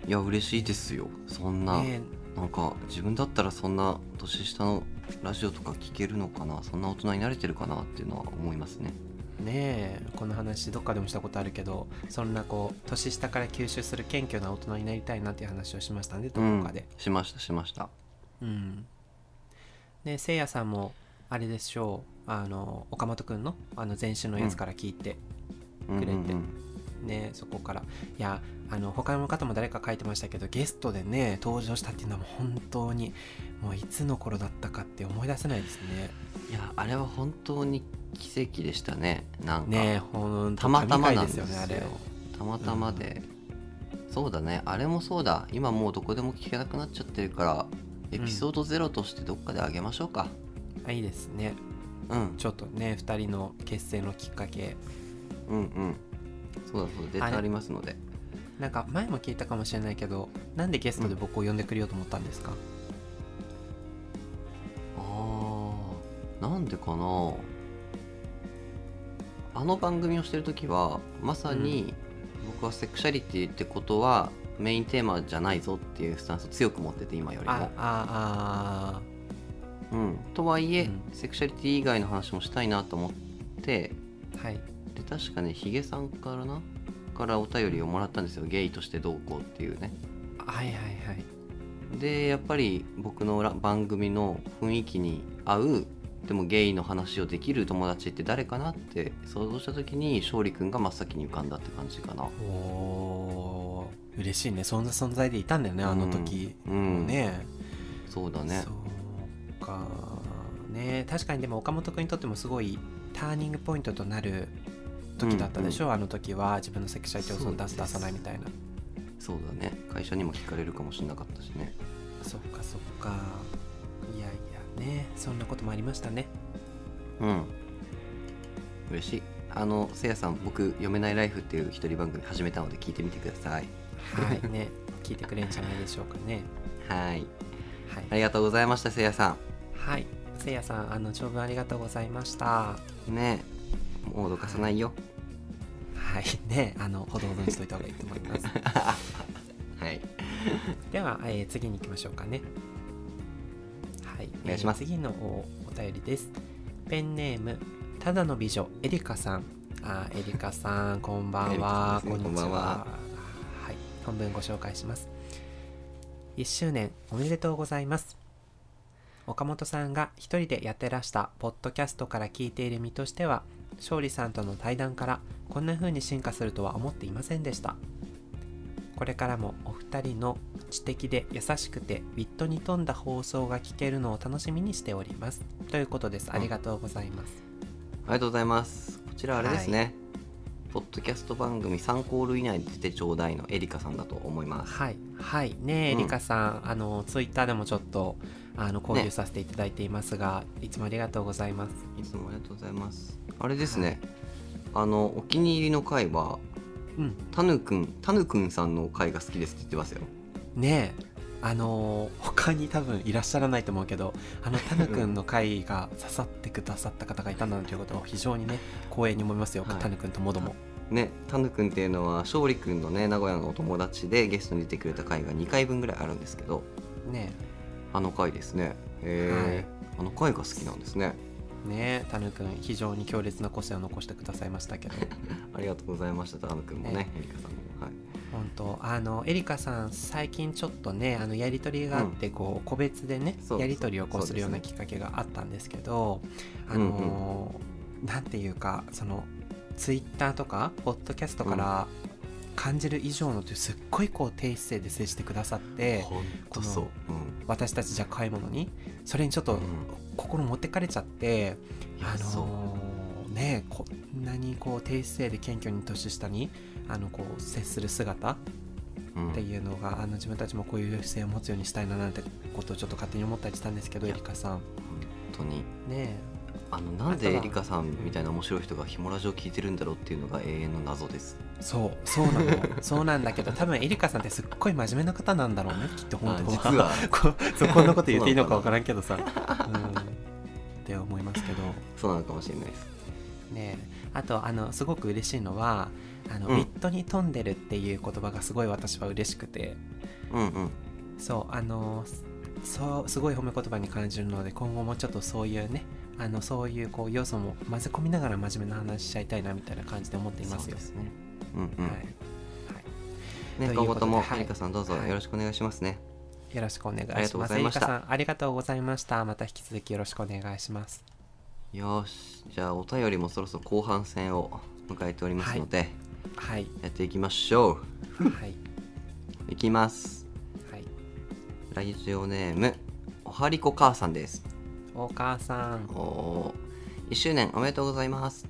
いや嬉しいですよ。そんな、ねなんか自分だったらそんな年下のラジオとか聞けるのかなそんな大人になれてるかなっていうのは思いますねねえこの話どっかでもしたことあるけどそんなこう年下から吸収する謙虚な大人になりたいなっていう話をしましたねどこかで。しましたしましたうん。でせいやさんもあれでしょうあの岡本くんのあの前週のやつから聞いて、くれてうんうんうんねそこからいやあの他の方も誰か書いてましたけどゲストでね登場したっていうのはもう本当にもういつの頃だったかって思い出せないですね。いやあれは本当に奇跡でしたねなんか、ねほんとたまたまなんですよねあれ。たまたまで、そうだね。あれもそうだ。今もうどこでも聞けなくなっちゃってるからエピソード0としてどっかであげましょうか。あいいですね。うん。ちょっとね2人の結成のきっかけ。うんうん。そうだそうだ。データありますのでなんか前も聞いたかもしれないけどなんでゲストで僕を呼んでくれようと思ったんですか、あーなんでかな？あの番組をしてる時はまさに僕はセクシャリティってことはメインテーマじゃないぞっていうスタンスを強く持ってて今よりあも。ああうん、とはいえ、うん。セクシャリティ以外の話もしたいなと思ってあはい。で確かねヒゲさんからなからお便りをもらったんですよ。ゲイとしてどうこうっていうね。はいはいはい。でやっぱり僕のら番組の雰囲気に合うでもゲイの話をできる友達って誰かなって想像した時に勝利くんが真っ先に浮かんだって感じかな。おー嬉しいね。そんな存在でいたんだよねあの時。うんうん。ね、そうだね。そうか。ね。確かにでも岡本君にとってもすごいターニングポイントとなる時だったでしょ、あの時は自分のセクシャリティをその出す出さないみたいな。そうだね。会社にも聞かれるかもしれなかったしね。そっかそっか。いやいやね。そんなこともありましたね。うん。嬉しい。あのせいやさん僕「読めないライフ」っていう一人番組始めたので聞いてみてください。はいね。聞いてくれるんじゃないでしょうかね。はい。はい。ありがとうございましたせいやさはい。せいやさんあの長文ありがとうございました。んねもう脅かさないよ。はいねあのほどほどにしといた方がいいと思います。はい。では、えー次に行きましょうかね。はい。お願いしますえー次のおお便りです。ペンネームただの美女エリカさん。あーエリカさんこんばんは、こんにちは。は。い。本文ご紹介します。1周年おめでとうございます。岡本さんが一人でやってらしたポッドキャストから聞いている身としては勝利さんとの対談からこんな風に進化するとは思っていませんでした。これからもお二人の知的で優しくてウィットに富んだ放送が聞けるのを楽しみにしております。ということです。ありがとうございます、ありがとうございます。こちらあれですね、ポッドキャスト番組3コール以内で出てちょうだいのエリカさんだと思います。はい。はい。ねえ、うん。リカさん。あのツイッターでもちょっとあの交流させていただいていますが、いつもありがとうございます。いつもありがとうございますあれですね、あのお気に入りの回はうん。タヌくんタヌくんさんの回が好きですって言ってますよ。ねえ。あのー他に多分いらっしゃらないと思うけどあの タヌくんの回が刺さってくださった方がいたなんていうことを非常にね光栄に思いますよ、はい。タヌくんともども。ねタヌくんっていうのは勝利くんのね名古屋のお友達でゲストに出てくれた回が2回分ぐらいあるんですけど。ねあの回ですね。へえ、あの回が好きなんですね。えねえタヌくん非常に強烈な個性を残してくださいましたけど。ありがとうございましたタヌくんもねね。エリカさんもはい。本当あのエリカさん最近ちょっとねあのやり取りがあって、こう個別でねやり取りをこうするようなきっかけがあったんですけどあのーなんていうかそのツイッターとかポッドキャストから感じる以上のというすっごいこう低姿勢で接してくださってほんとそう、うん。私たちじゃ買い物にそれにちょっとうん。心持ってかれちゃって、いやあのーねこんなにこう低姿勢で謙虚に年下にあのこう接する姿うん。っていうのがあの自分たちもこういう姿勢を持つようにしたいななんてことをちょっと勝手に思ったりしたんですけどエリカさん。本当に。ねあのなんでエリカさんみたいな面白い人がヒモラジを聞いてるんだろうっていうのが永遠の謎です。えそうそうなの。そうなんだけど多分エリカさんってすっごい真面目な方なんだろうねきっと本当は。は。こそうこんなこと言っていいのか分からんけどさ。うん。って思いますけど。そうなのかもしれないです。ねえ。あとあのすごく嬉しいのはあの、うん。ウィットに富んでるっていう言葉がすごい私は嬉しくて。うんうん。そうあのそうすごい褒め言葉に感じるので今後もちょっとそういうねあのそういうこう要素も混ぜ込みながら真面目な話しちゃいたいなみたいな感じで思っていますよ。そうですね。うんうん、はい。ね今後ともはい。さんどうぞはいよろしくお願いしますね、よろしくお願いしありがとうごます。ざいました。エリカさんありがとうございました。また引き続きよろしくお願いします。よし。じゃあお便りもそろそろ後半戦を迎えておりますので、はい。やっていきましょはい。う いきます。はい。ラジオネームおはりこ母さんですお母さん。お1周年おめでとうございます。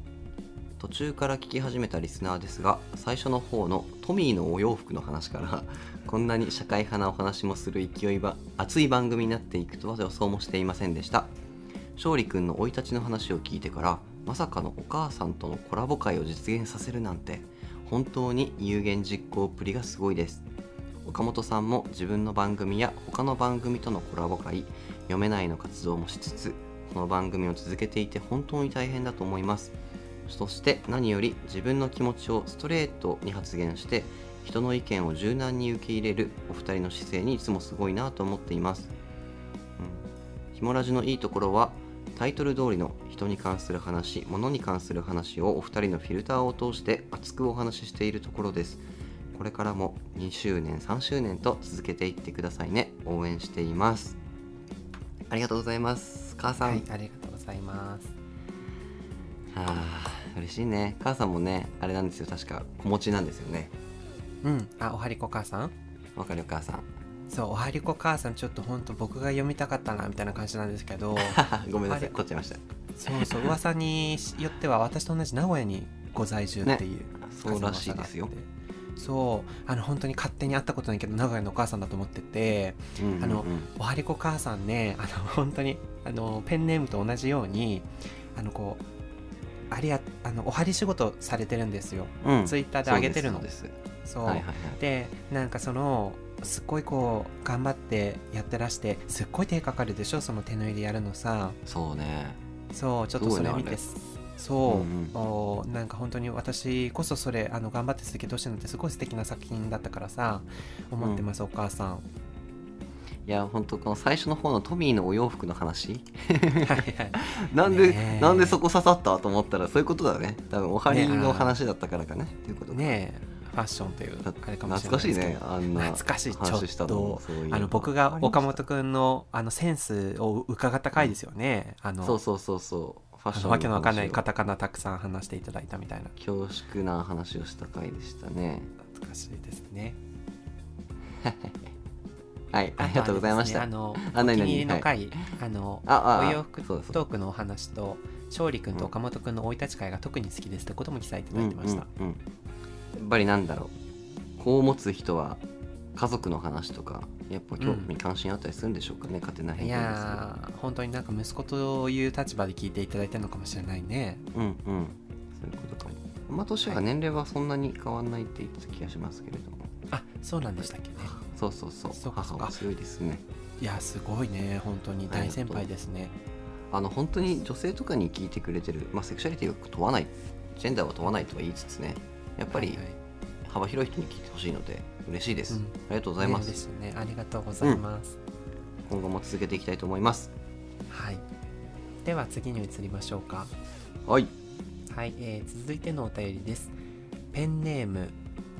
途中から聞き始めたリスナーですが最初の方のトミーのお洋服の話から こんなに社会派なお話もする勢いば熱い番組になっていくとは予想もしていませんでした。勝利くんの生い立ちの話を聞いてからまさかのお母さんとのコラボ会を実現させるなんて本当に有言実行っぷりがすごいです。岡本さんも自分の番組や他の番組とのコラボ会読めないの活動もしつつこの番組を続けていて本当に大変だと思います。そして何より自分の気持ちをストレートに発言して人の意見を柔軟に受け入れるお二人の姿勢にいつもすごいなと思っています、うん、ひもラジのいいところはタイトル通りの人に関する話物に関する話をお二人のフィルターを通して熱くお話ししているところです。これからも2周年3周年と続けていってくださいね。応援しています。ありがとうございます。母さん、はい。ありがとうございます。はあ嬉しいね。母さんもねあれなんですよ。確か子持ちなんですよね。うん。あ、おはりこ母さん？わかるよ母さん。そう、おはりこ母さん、ちょっと本当僕が読みたかったなみたいな感じなんですけど、ごめんなさいあれ取っちゃいました。そうそう、噂によっては私と同じ名古屋にご在住っていう、そうらしいですよそう。あの本当に勝手に会ったことないけど名古屋のお母さんだと思っててうんうんうん。あのおはりこ母さんねあの本当にあのペンネームと同じようにあのこうありやあのおはり仕事されてるんですよ。うん。ツイッターで上げてるのそうです。そう。はいはいはい。でなんかそのすっごいこう頑張ってやってらしてすっごい手かかるでしょその手縫いでやるのさ。そうね。そうちょっとそれ見てそう、うんうん。おなんか本当に私こそそれあの頑張って続けてほしいのってすごい素敵な作品だったからさ思ってます、お母さん。いや本当この最初の方のトミーのお洋服の話。なんで、ねえ。なんでそこ刺さったと思ったらそういうことだね。多分おはりねの話だったからかね。っていうことかねえファッションというだあれかもしれ懐かしいないですけど。ね。あんな懐かしい。ちょっとあの僕が岡本くんのあのセンスを伺った回ですよね、あのそうそうそうそうファッションあのわけのわかんないカタカナたくさん話していただいたみたいな。恐縮な話をした回でしたね。懐かしいですね。はいありがとうございました。ねあのお気に入りの回、あのあああお洋服トークのお話と勝利君と岡本君の生い立ち会が特に好きですってことも記載いただいてました、うんうんうん。やっぱりなんだろう。こう持つ人は家族の話とかやっぱ興味関心あったりするんでしょうかね、勝手な偏い見ですやー本当になんか息子という立場で聞いていただいてるのかもしれないね。うんうん。そういうことかも。まあ年は年齢はそんなに変わんないって言ってた気がしますけれども、あそうなんでしたっけね。そうそうそう。そう母は強いですね。いやすごいね本当に。大先輩ですね。あの本当に女性とかに聞いてくれてる、まあ、セクシャリティを問わない。ジェンダーは問わないとは言いつつねやっぱりはいはい。幅広い人に聞いてほしいので嬉しいです、うん。ありがとうございます、ねですよね。ありがとうございます、今後も続けていきたいと思います。はい。では次に移りましょうか。はい。はい、えー続いてのお便りです。ペンネーム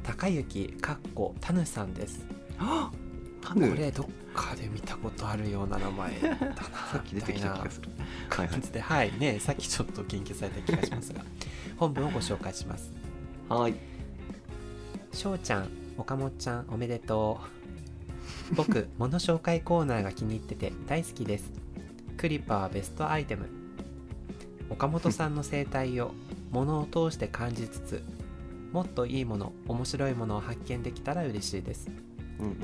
高雪かっこたぬさんです。タヌ？これどっかで見たことあるような名前だな さっき出てきた気がする。はいはい。感じで。はいねさっきちょっと研究された気がしますが。本文をご紹介します。はい。しょうちゃん岡本ちゃんおめでとう。僕物紹介コーナーが気に入ってて大好きです。クリパーベストアイテム。岡本さんの生態を物を通して感じつつもっといいもの面白いものを発見できたら嬉しいです。うんうん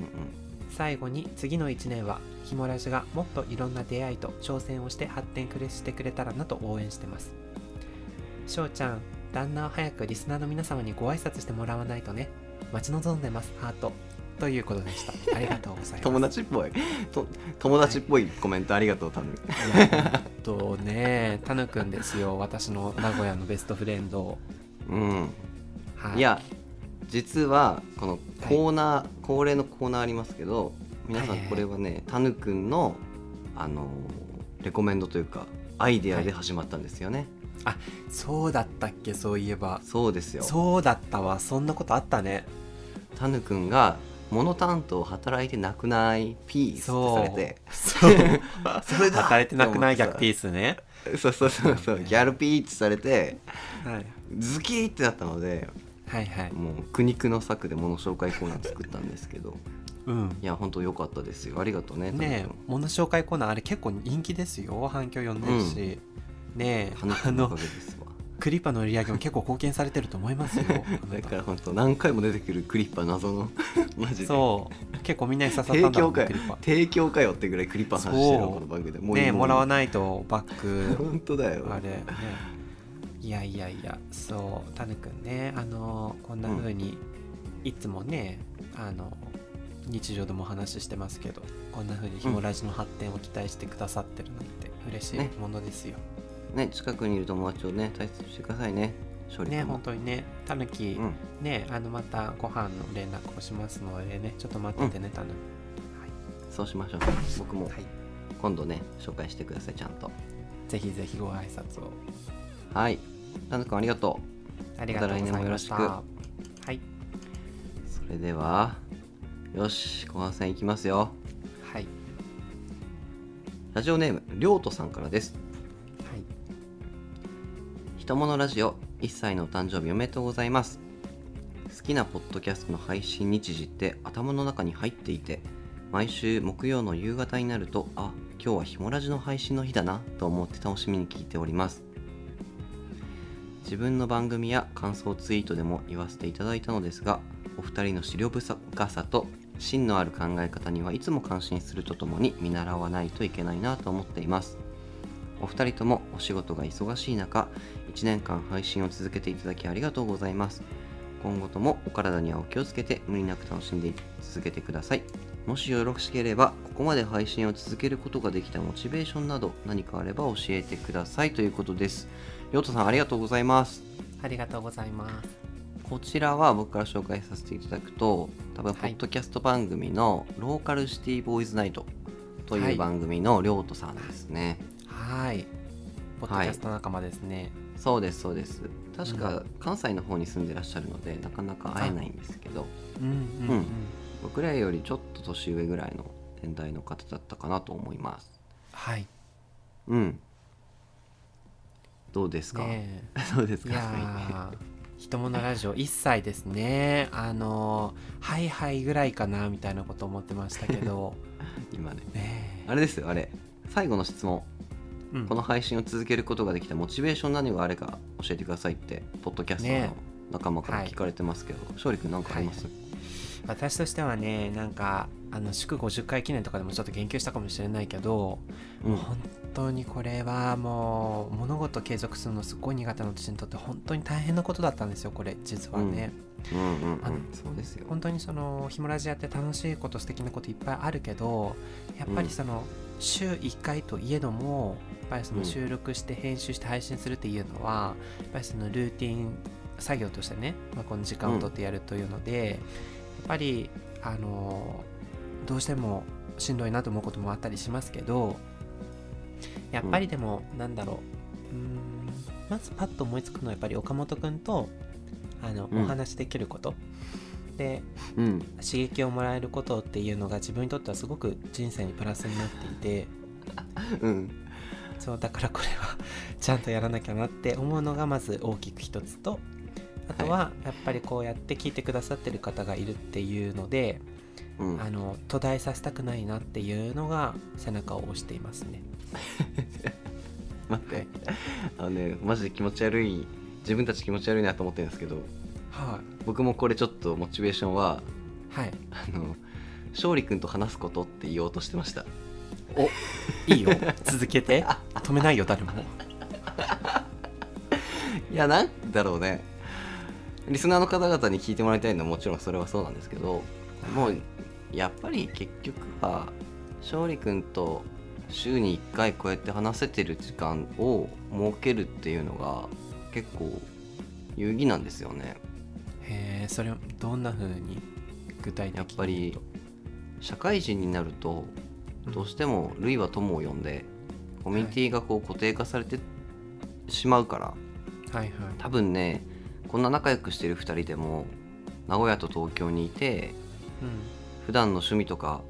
最後に次の1年はひもラジがもっといろんな出会いと挑戦をして発展くれしてくれたらなと応援してます。しょうちゃん旦那を早くリスナーの皆様にご挨拶してもらわないとね待ち望んでます。ハート。ということでした。ありがとうございます。友達っぽい。と友達っぽいコメントありがとうタヌいやほんとねたぬくんですよ。私の名古屋のベストフレンド。うん。はい。いや実はこのコーナー、恒例のコーナーありますけど皆さんはいはいはい。これはね、タヌくんのあのーレコメンドというかアイデアで始まったんですよね、そうだったっけそういえば。そうですよ。そうだったわ。そんなことあったね。タヌくんがモノ担当働いてなくない？ピースってされて。そう。それだ。働いてなくない逆ピーースね。そうそうそうそう。ギャルピーってされてはい。ズキーってなったのではいはい。もう苦肉の策でモノ紹介コーナー作ったんですけど。うん。いや本当良かったですよ。ありがとうねね物紹介コーナーあれ結構人気ですよ。反響呼んでるし、ねえタヌくあのクリッパの売り上げも結構貢献されてると思いますよ だから本当何回も出てくるクリッパー謎の。マジで。そう。結構みんなに刺さった提んだろ提供かよ。ってぐらいクリッパーの話してるこの番組で。もねえもらわいないとバッグ本当だよ。あれね。いやいやいやそう。タヌくんねあのこんな風に、いつもねあの日常でもお話ししてますけどこんな風にひもラジの発展を期待してくださってるなんて嬉しいね。ものですよね近くにいる友達をね大切にしてくださいね。勝利ね本当にねタヌキ、うん。ねあのまたご飯の連絡をしますのでねちょっと待っててね、タヌそうしましょう。僕もはい。今度ね紹介してくださいちゃんと。ぜひぜひご挨拶を。はい。タヌくんありがとありがとうございました。また来年もよろしく。はい、うそれではよし後半戦いきますよ。はい。ラジオネームりょうとさんからです。はいひともラジオ1歳のお誕生日おめでとうございます。好きなポッドキャストの配信日時って頭の中に入っていて毎週木曜の夕方になるとあ今日はひもラジの配信の日だなと思って楽しみに聞いております。自分の番組や感想ツイートでも言わせていただいたのですがお二人の資料深さと芯のある考え方にはいつも感心するとともに見習わないといけないなと思っています。お二人ともお仕事が忙しい中1年間配信を続けていただきありがとうございます。今後ともお体にはお気をつけて無理なく楽しんで続けてください。もしよろしければここまで配信を続けることができたモチベーションなど何かあれば教えてください。ということです。りょうとさんありがとうございます。ありがとうございます。こちらは僕から紹介させていただくと多分ポッドキャスト番組の「ローカルシティボーイズナイト」という番組のりょうとさんですね。はい。ポッドキャスト仲間ですね、そうですそうです。確か関西の方に住んでらっしゃるので、なかなか会えないんですけど、うん。うんうん僕らよりちょっと年上ぐらいの年代の方だったかなと思います。はい。うん。どうですか、ね どうですか？やー人物ラジオ一歳ですね。あのはいはいぐらいかなみたいなこと思ってましたけど。今ね。ねあれですよあれ。最後の質問。え、うん。この配信を続けることができたモチベーション何があれか教えてくださいってポッドキャストね。の仲間から聞かれてますけど、勝利君何かあります、私としてはねなんかあの祝50回記念とかでもちょっと言及したかもしれないけど、うん。本当にこれはもう物事継続するのすごい苦手な私にとって本当に大変なことだったんですよこれ実はね、うん。うんうんあのそうですよ。本当にそのヒモラジやって楽しいこと素敵なこといっぱいあるけどやっぱりその、週1回といえどもぱりその収録して編集して配信するっていうのは、やっぱりそのルーティン作業としてね、まあ、この時間を取ってやるというので、やっぱりあのどうしてもしんどいなと思うこともあったりしますけどやっぱりでも、なんだろううーんまずパッと思いつくのはやっぱり岡本君とあの、うん。お話しできること。でうん。刺激をもらえることっていうのが自分にとってはすごく人生にプラスになっていて。うんそうだからこれはちゃんとやらなきゃなって思うのがまず大きく一つとあとはやっぱりこうやって聞いてくださってる方がいるっていうので、うん。あの途絶えさせたくないなっていうのが背中を押していますね。待って。あのねマジで気持ち悪い自分たち気持ち悪いなと思ってるんですけどは僕もこれちょっとモチベーションはいはい。あの勝利君と話すことって言おうとしてましたおいいよ。続けて。止めないよ誰も。いやなんだろうね。リスナーの方々に聞いてもらいたいのはもちろんそれはそうなんですけどもうやっぱり結局は勝利君と週に1回こうやって話せてる時間を設けるっていうのが結構有意義なんですよね。へえそれどんな風に具体的にやっぱり社会人になるとどうしても類は友を呼んでコミュニティがこう固定化されてしまうからはいはい。多分ねこんな仲良くしてる2人でも名古屋と東京にいて普段の趣味とか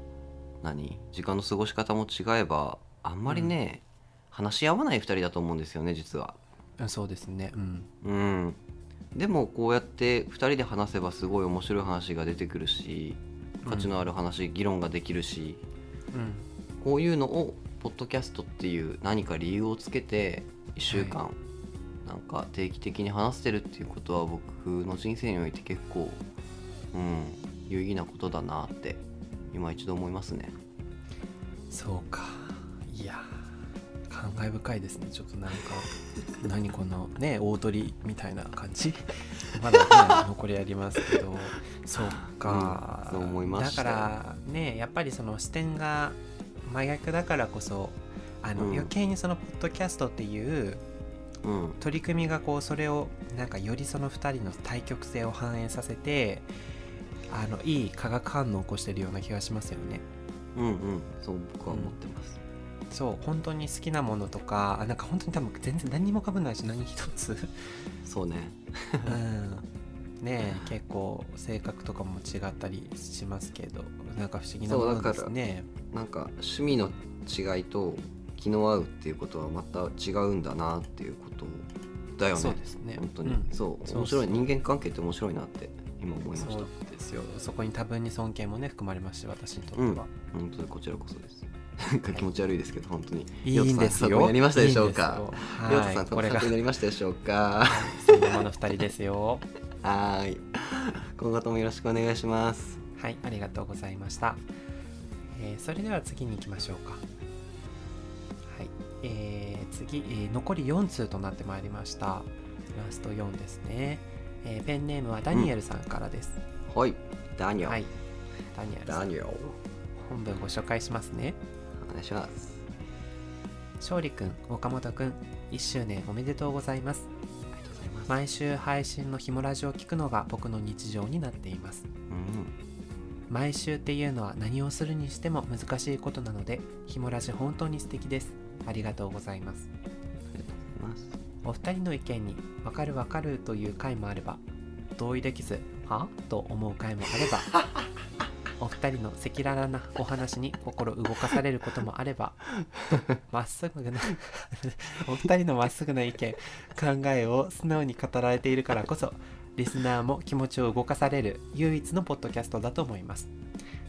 何時間の過ごし方も違えばあんまりね、話し合わない2人だと思うんですよね実は。うんそうですね。うん。うん、でもこうやって2人で話せばすごい面白い話が出てくるし価値のある話、議論ができるしうんこういうのをポッドキャストっていう何か理由をつけて1週間、はなんか定期的に話してるっていうことは僕の人生において結構、うん、有意義なことだなって今一度思いますね。そうか。いや感慨深いですね。ちょっとなんか 何このね大鳥みたいな感じ。まだね残りありますけど。そうか、うんそう思いましだからねやっぱりその視点が真逆だからこそあの、うん。余計にそのポッドキャストっていううん、取り組みがこうそれをなんかよりその2人の対極性を反映させてあのいい化学反応を起こしてるような気がしますよね。うんうん。そう僕は思ってます。そう本当に好きなものとかあなんか本当に多分全然何にもかぶんないし何一つ、そうね。うん、ねえ結構性格とかも違ったりしますけどなんか不思議なものですね。なんか趣味の違いと気の合うっていうことはまた違うんだなっていうことだよね。そうですね。本当に、うん。そうそう面白い。人間関係って面白いなって今思いました。そうですよ。そこに多分に尊敬もね含まれますし私にとっては、本当にこちらこそです。なんか気持ち悪いですけど本当に。いいんですよ。りょうとさん参考になりましたでしょうか？りょうとさんはい。これがなりましたでしょうか？そのままの2人ですよはーい。今後ともよろしくお願いします。はいありがとうございました、えーそれでは次に行きましょうか。はい。えー次、えー残り4通となってまいりました。ラスト4ですね、えーペンネームはダニエルさんからです、はい。ダニエル、はい。ダニエルダニエル。本文ご紹介しますね。お願いします。勝利くん岡本くん1周年おめでとうございます毎週配信のひもラジを聞くのが僕の日常になっています。うん。毎週っていうのは何をするにしても難しいことなのでひもラジ本当に素敵です。ありがとうございます。お二人の意見に分かる分かるという回もあれば同意できずは？と思う回もあれば お二人の赤裸々なお話に心動かされることもあれば まっすぐな お二人のまっすぐな意見考えを素直に語られているからこそリスナーも気持ちを動かされる唯一のポッドキャストだと思います。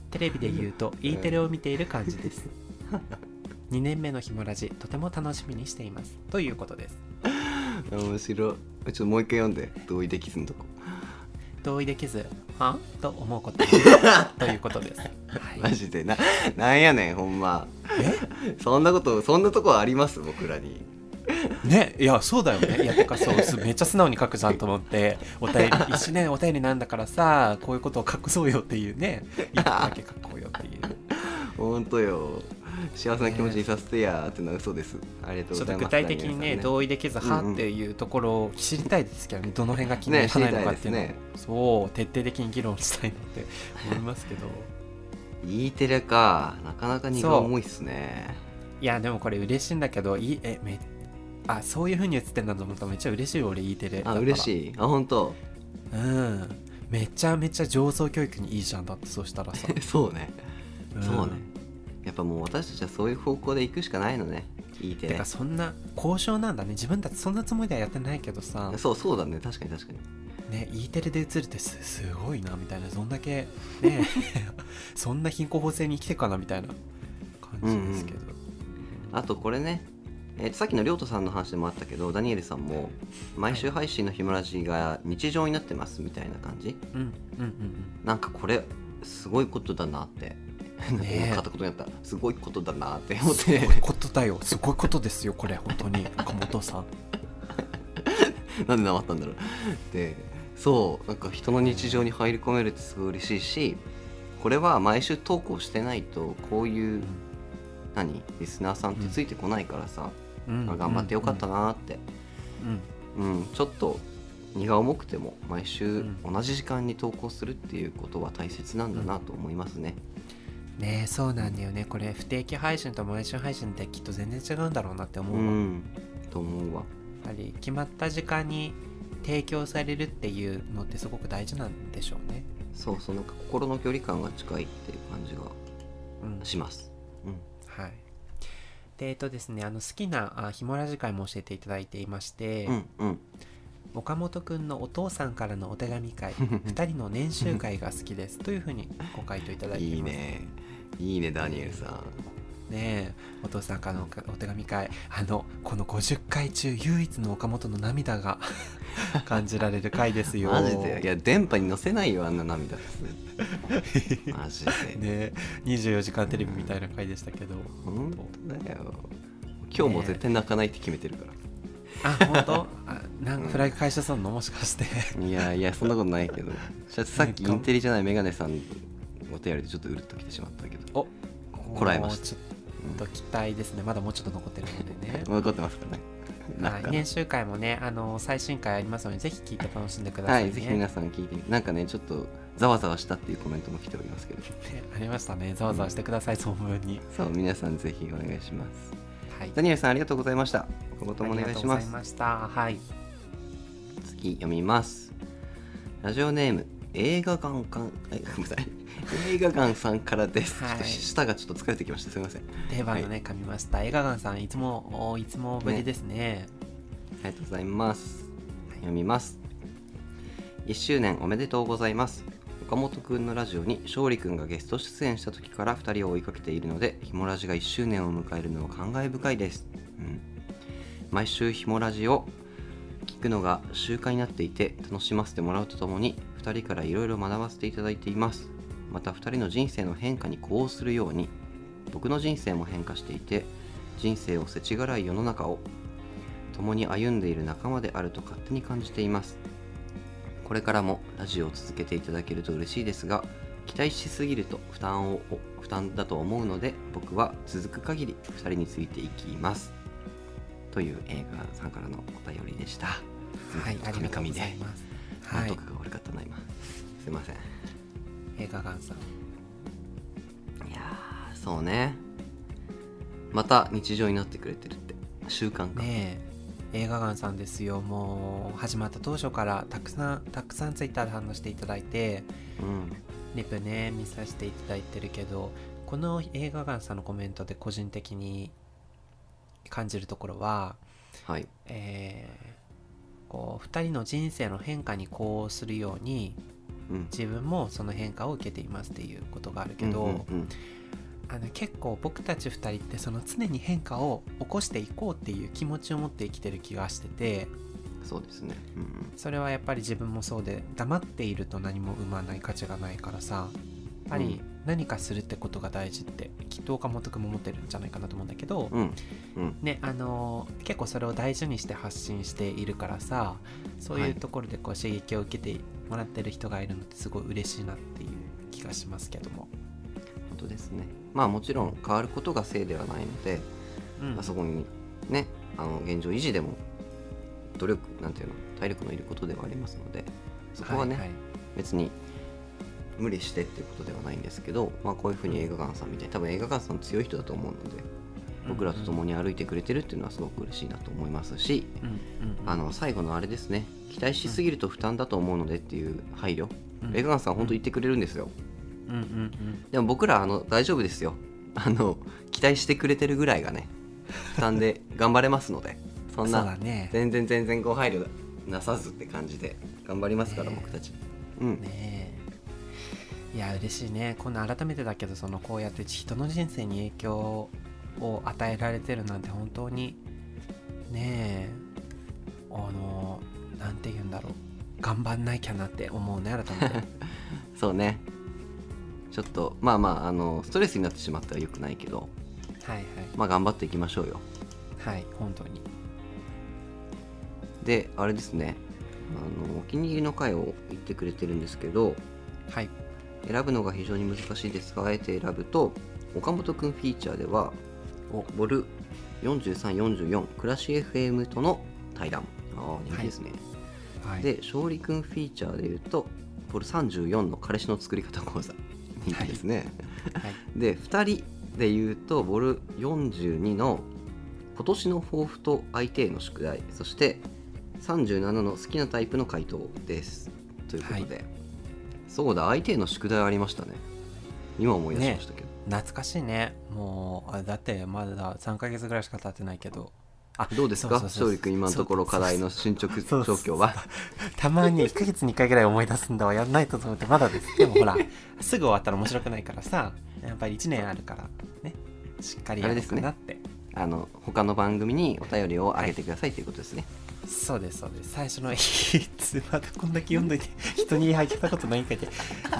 テレビで言うと E テレを見ている感じです。2年目のひもラジとても楽しみにしています。ということです。面白い。ちょっともう一回読んで同意できずのとこ。同意できずはと思うこと。ということです、はい。マジでななんやねんほんま。そんなことそんなとこあります？僕らに。ねいやそうだよね。いやてかそうすめっちゃ素直に書くじゃんと思って。お便り一年お便りなんだからさこういうことを隠そうよっていうね。いいことだけ書こうよっていう。ほんとよ幸せな気持ちにさせてやーってのは嘘です。ありがとうちょっとございます。具体的にね同意できずはうんうんっていうところを知りたいですけどねどの辺が気に入らないのかっていうのを、ねそう徹底的に議論したいなって思いますけど。E テレかなかなか荷が重いっすね。いやでもこれ嬉しいんだけどいいえめあそういう風に映ってんだと思ったらめっちゃ嬉しいよ俺 E テレあ嬉いしい。あ本当。うん。めちゃめちゃ上層教育にいいじゃんだってそうしたらさ、そうね。ん。そうねやっぱもう私たちはそういう方向で行くしかないのね E テて。レかそんな交渉なんだね。自分たちそんなつもりではやってないけどさ。そうそうだね。確かに確かに。ね E テレで映るってすすごいなみたいな。そんだけね そんな貧困法制に生きてるかなみたいな感じですけど、あとこれね、えーとさっきのりょうとさんの話でもあったけどダニエルさんも毎週配信のヒムラジが日常になってますみたいな感じ。うん、うんうんうん。なんかこれすごいことだなってねえ。片言になったすごいことだなって思っすてごいことだよ。すごいことですよこれ本当に。岡本さん。なんでなまったんだろう。でそうなんか人の日常に入り込めるってすごい嬉しいしこれは毎週投稿してないとこういう何？リスナーさんってついてこないからさ、うん。あ頑張ってよかったなって、うん。うん。ちょっと荷が重くても毎週う同じ時間に投稿するっていうことは大切なんだなと思いますね。ねえそうなんだよね。これ不定期配信と毎週配信ってきっと全然違うんだろうなって思ううわ、やん、と思うわ。っぱり決まった時間に提供されるっていうのってすごく大事なんでしょうね。そうそうなんか心の距離感が近いっていう感じがうん。します。うん。はい。でえっとですねあの好きなあひもラジ会も教えていただいていまして、うんうん。岡本くんのお父さんからのお手紙会 2人の年収会が好きです。というふうにご回答いただいています。いいねいいねダニエルさん。ねえ。お父さんからのお手紙会。あのこの50回中唯一の岡本の涙が 感じられる回ですよ。マジで？いや電波に乗せないよあんな涙 マジで、ねえ。24時間テレビみたいな回でしたけど。本当だよ。今日も絶対泣かないって決めてるから、あ本当？あなんかフライグ回収するの？もしかして。いやいやそんなことないけど。さっきインテリじゃないメガネさんお手やりでちょっとうるっときてしまったけど。おこらえました。ちょっと期待ですね。まだもうちょっと残ってるのでね。残ってますからね。はい、年収回もねあの最新回ありますのでぜひ聞いて楽しんでくださいね、はいぜひ皆さん聞いてみなんかねちょっとざわざわしたっていうコメントも来ておりますけど。ねありましたね。ざわざわしてください総務に。そう皆さんぜひお願いします。はい。ダニエルさんありがとうございました。今後ともお願いします。ありがとうございました。はい。次読みます。ラジオネーム映画館かんえごめんなさい映画館さんからです、舌がちょっと疲れてきました。すみません。定番のね、噛みました映画館さんいつもおいつもぶりですね。ありがとうございます。読みます。1周年おめでとうございます。岡本くんのラジオに勝利くんがゲスト出演した時から2人を追いかけているのでひもラジが1周年を迎えるのは感慨深いです、うん、毎週ひもラジを聞くのが習慣になっていて楽しませてもらうとともに2 2人からいろいろ学ばせていただいていますまた2人の人生の変化に呼応するように僕の人生も変化していて人生を世知辛い世の中を共に歩んでいる仲間であると勝手に感じています。これからもラジオを続けていただけると嬉しいですが期待しすぎると負担を負担だと思うので僕は続く限り2人についていきます。という映画さんからのお便りでした。はいありがとうございます。はい、が悪かったな今。すいません映画館さん。いやそうね。また日常になってくれてるって。習慣化ね映画館さんですよ。もう始まった当初からたくさんたくさんツイッターで反応していただいて、うん、リプね見させていただいてるけどこの映画館さんのコメントで個人的に感じるところは、はい。えー、こう2人の人生の変化にこうするように、うん、自分もその変化を受けていますっていうことがあるけど、あの結構僕たち2人ってその常に変化を起こしていこうっていう気持ちを持って生きてる気がしててそうですね、うん、それはやっぱり自分もそうで黙っていると何も生まない価値がないからさやっぱり何かするってことが大事ってきっと岡本君も思ってるんじゃないかなと思うんだけど、うん。うん、ねあの結構それを大事にして発信しているからさそういうところでこう刺激を受けてもらってる人がいるのってすごい嬉しいなっていう気がしますけども。本当ですね。まあもちろん変わることがせいではないので、うん、まあ、そこにねあの現状維持でも努力なんていうの体力のいることではありますのでそこはね、はいはい、別に無理してっていうことではないんですけど、まあ、こういうふうに映画館さんみたいに多分映画館さん強い人だと思うので僕らと共に歩いてくれてるっていうのはすごく嬉しいなと思いますし、あの最後のあれですね。期待しすぎると負担だと思うのでっていう配慮、映画館さん本当言ってくれるんですよ、うんうんうん、でも僕らあの大丈夫ですよ。あの期待してくれてるぐらいがね負担で頑張れますので。そんな、ね、全然全然ご配慮なさずって感じで頑張りますから、ね、僕たち。うん、ねいや嬉しいね。こんな改めてだけどそのこうやって人の人生に影響を与えられてるなんて本当にねえあのなんて言うんだろう。頑張んなきゃなって思うね改めてそうね。ちょっとまあまああのストレスになってしまったらよくないけど。はいはい。まあ頑張っていきましょうよ。はい本当に。であれですね。あのお気に入りの回を言ってくれてるんですけど、はい、選ぶのが非常に難しいですがあえて選ぶと岡本くんフィーチャーではボル4344暮らし FM との対談。ああ人気ですね、はい、で勝利くんフィーチャーでいうとボル34の彼氏の作り方講座。人気ですね、はい。はい、で2人で言うとボル42の今年の抱負と相手への宿題。そして37の好きなタイプの回答です。ということで、はい、そうだ相手への宿題ありましたね。今思い出しましたけど、ね、懐かしいね。もうだってまだ3か月ぐらいしか経ってないけど。あどうですか？勝利君今のところ課題の進捗状況は？たまに1か月に1回ぐらい思い出すんだわやんないとと思ってまだです。でもほらすぐ終わったら面白くないからさやっぱり1年あるからね。しっかりやるなって、ね、あの他の番組にお便りをあげてくださいということですね、そうですそうです。最初のいつまたこんだけ読んどいて 人にあげたことないかってい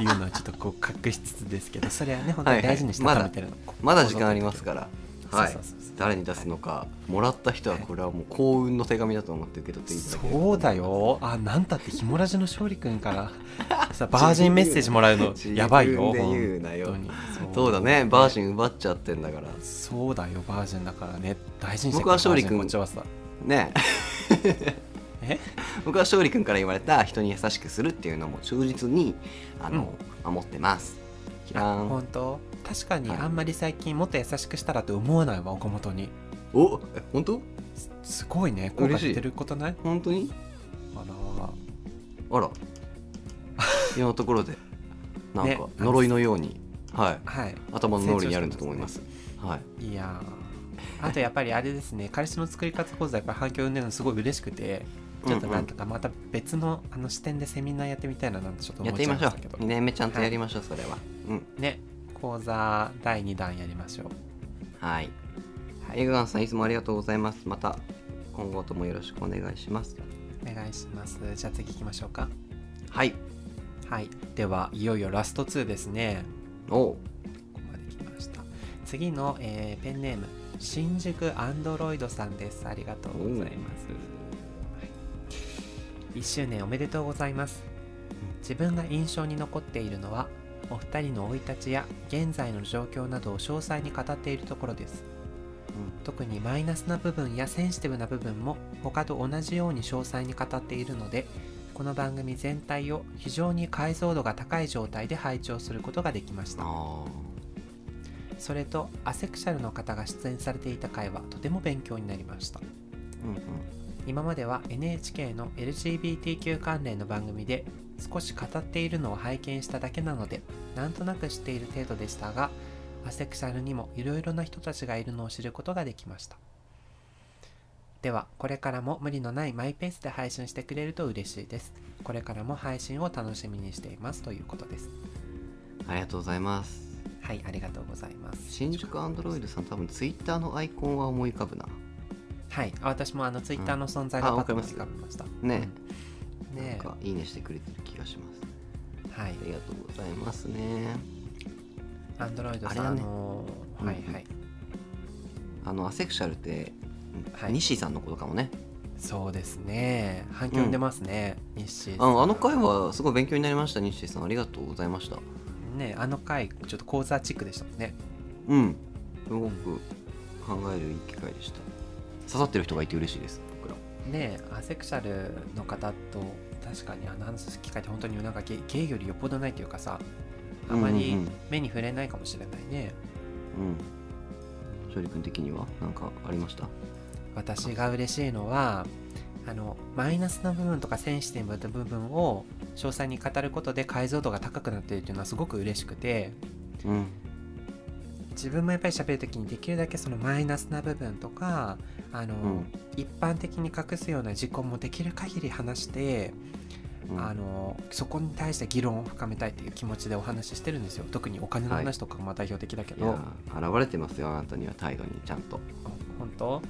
うのはちょっとこう隠しつつですけどそれはね本当に大事にして食べてるの、はいはい、まだまだ時間ありますからはい。誰に出すのか、もらった人はこれはもう幸運の手紙だと思って受け取っていただけそうだよ。あなんたってひもラジの勝利君から。さバージンメッセージもらうのやばいよ言うなよ。そう。だね。バージン奪っちゃってんだから。そうだよバージンだからね。大事にして僕は勝利君ね。え？僕は勝利君から言われた人に優しくするっていうのも忠実にあの、うん、守ってます。本当？確かにあんまり最近もっと優しくしたらって思わないわ岡本に。おえ本当？すごいね効果してることない？本当に？あら。あら。今のところで なんか呪いのように、ね、はい、はい、頭の脳裏にあるんだと思います、はい、いやあとやっぱりあれですね彼氏の作り方講座やっぱ反響生んでるのすごい嬉しくてちょっとなんとかまた別のあの視点でセミナーやってみたいななんてちょっと思っちゃいましたけど。う。2年目ちゃんとやりましょう、はい、それは、うん、ね講座第2弾やりましょう。はい、はい、映画館さんいつもありがとうございます。また今後ともよろしくお願いします。お願いします。じゃあ次行きましょうか。はい。はい。ではいよいよラスト2ですね。お。ここまで来ました。次の、えーペンネーム新宿アンドロイドさんです。ありがとうございます、はい、1周年おめでとうございます。自分が印象に残っているのはお二人の生い立ちや現在の状況などを詳細に語っているところです。特にマイナスな部分やセンシティブな部分も他と同じように詳細に語っているのでこの番組全体を非常に解像度が高い状態で拝聴することができました。あそれとアセクシャルの方が出演されていた回はとても勉強になりました。ーうんうん今までは NHK の LGBTQ 関連の番組で少し語っているのを拝見しただけなのでなんとなく知っている程度でしたがアセクシャルにもいろいろな人たちがいるのを知ることができました。ではこれからも無理のないマイペースで配信してくれると嬉しいです。これからも配信を楽しみにしています。ということです。ありがとうございます。はいありがとうございます。新宿アンドロイドさん多分ツイッターのアイコンは思い浮かぶなはい。あ私もあのツイッターの存在がパッとわかびました。ね。うん。ね。なんかいいねしてくれてる気がします。はい。ありがとうございますね。アンドロイドさんあね。のうん。はいはい。あのアセクシャルって、はい。西井さんのことかもね。そうですね。反響出ますね、日誌あのあの回はすごい勉強になりました西井さん。ありがとうございました。ねあの回ちょっと講座チックでしたもんね。うん。すごく考えるいい機会でした刺さってる人がいて嬉しいです僕ら。ねアセクシャルの方と確かにあの話す機会って本当になんかゲイゲイよりよっぽどないというかさあまりうんうんうん。目に触れないかもしれないね、うん。勝利君的には何かありました？私が嬉しいのはあのマイナスな部分とかセンシティブな部分を詳細に語ることで解像度が高くなっているというのはすごく嬉しくて。うん自分もやっぱり喋る時にできるだけそのマイナスな部分とかあの、うん。一般的に隠すような事項もできる限り話して、うん。あのそこに対して議論を深めたいっていう気持ちでお話ししてるんですよ。特にお金の話とかが代表的だけど、いや現れてますよあなたには態度にちゃんと。本当？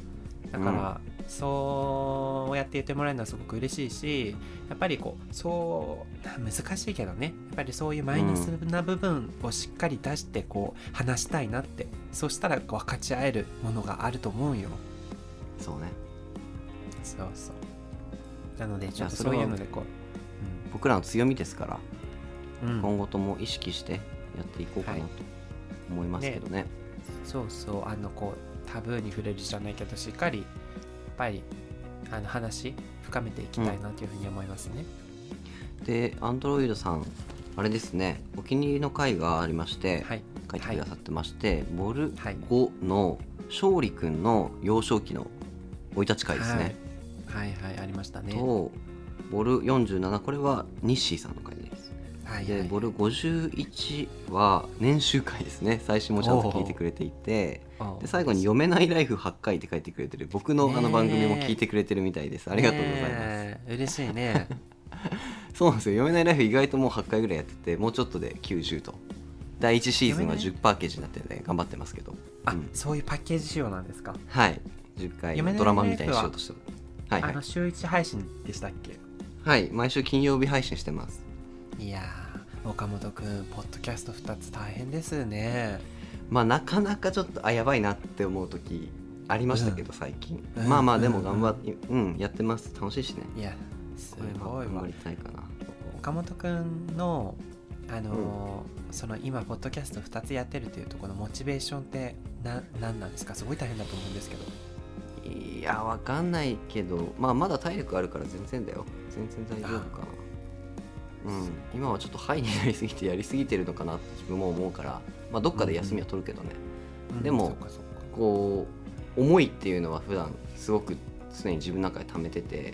だから、そうやって言ってもらえるのはすごく嬉しいしやっぱりこうそう難しいけどね。やっぱりそういうマイナスな部分をしっかり出してこう話したいなって。そしたら分かち合えるものがあると思うよ。そうね。そうそう。なのでちょっとそういうのでこ僕らの強みですから、う、うん。うん今後とも意識してやっていこうかなとはい思いますけどね。そうそう。あのこうタブーに触れるじゃないけどしっかりやっぱりあの話深めていきたいなというふうに思いますね、でアンドロイドさんあれですね。お気に入りの回がありまして、はい。書いてくださってまして、ボルはい5の勝利くんの幼少期の生い立ち回ですね、はい。はいありましたね。とボル47これはニッシーさんの回です。はいはい。でボル51は年収回ですね。最新もちゃんと聞いてくれていてで最後に「読めないライフ8回」って書いてくれてる。僕のあの番組も聞いてくれてるみたいです。ありがとうございます、ねえ嬉しいね。そうなんですよ。読めないライフ意外ともう8回ぐらいやっててもうちょっとで90と。第1シーズンは10パッケージになってるんで頑張ってますけど。あ、うん。そういうパッケージ仕様なんですか、はい。10回ドラマみたいにしようとしてるはいはい。あの週1配信でしたっけ？はい。毎週金曜日配信してます。いやー岡本くんポッドキャスト2つ大変ですねまあなかなかちょっとあやばいなって思う時ありましたけど、最近、うん。まあまあでも頑張ってうん、やってます。楽しいしね。いやすごいわ。は頑張りたいかな。岡本くんのあのーその今ポッドキャスト2つやってるというところのモチベーションってな何なんですか？すごい大変だと思うんですけど。いやわかんないけどまあまだ体力あるから全然だよ。全然大丈夫かなうん。今はちょっとハイになりすぎてやりすぎてるのかなって自分も思うからまあどっかで休みは取るけどね、でもそっかそっか。こう思いっていうのは普段すごく常に自分の中で溜めてて、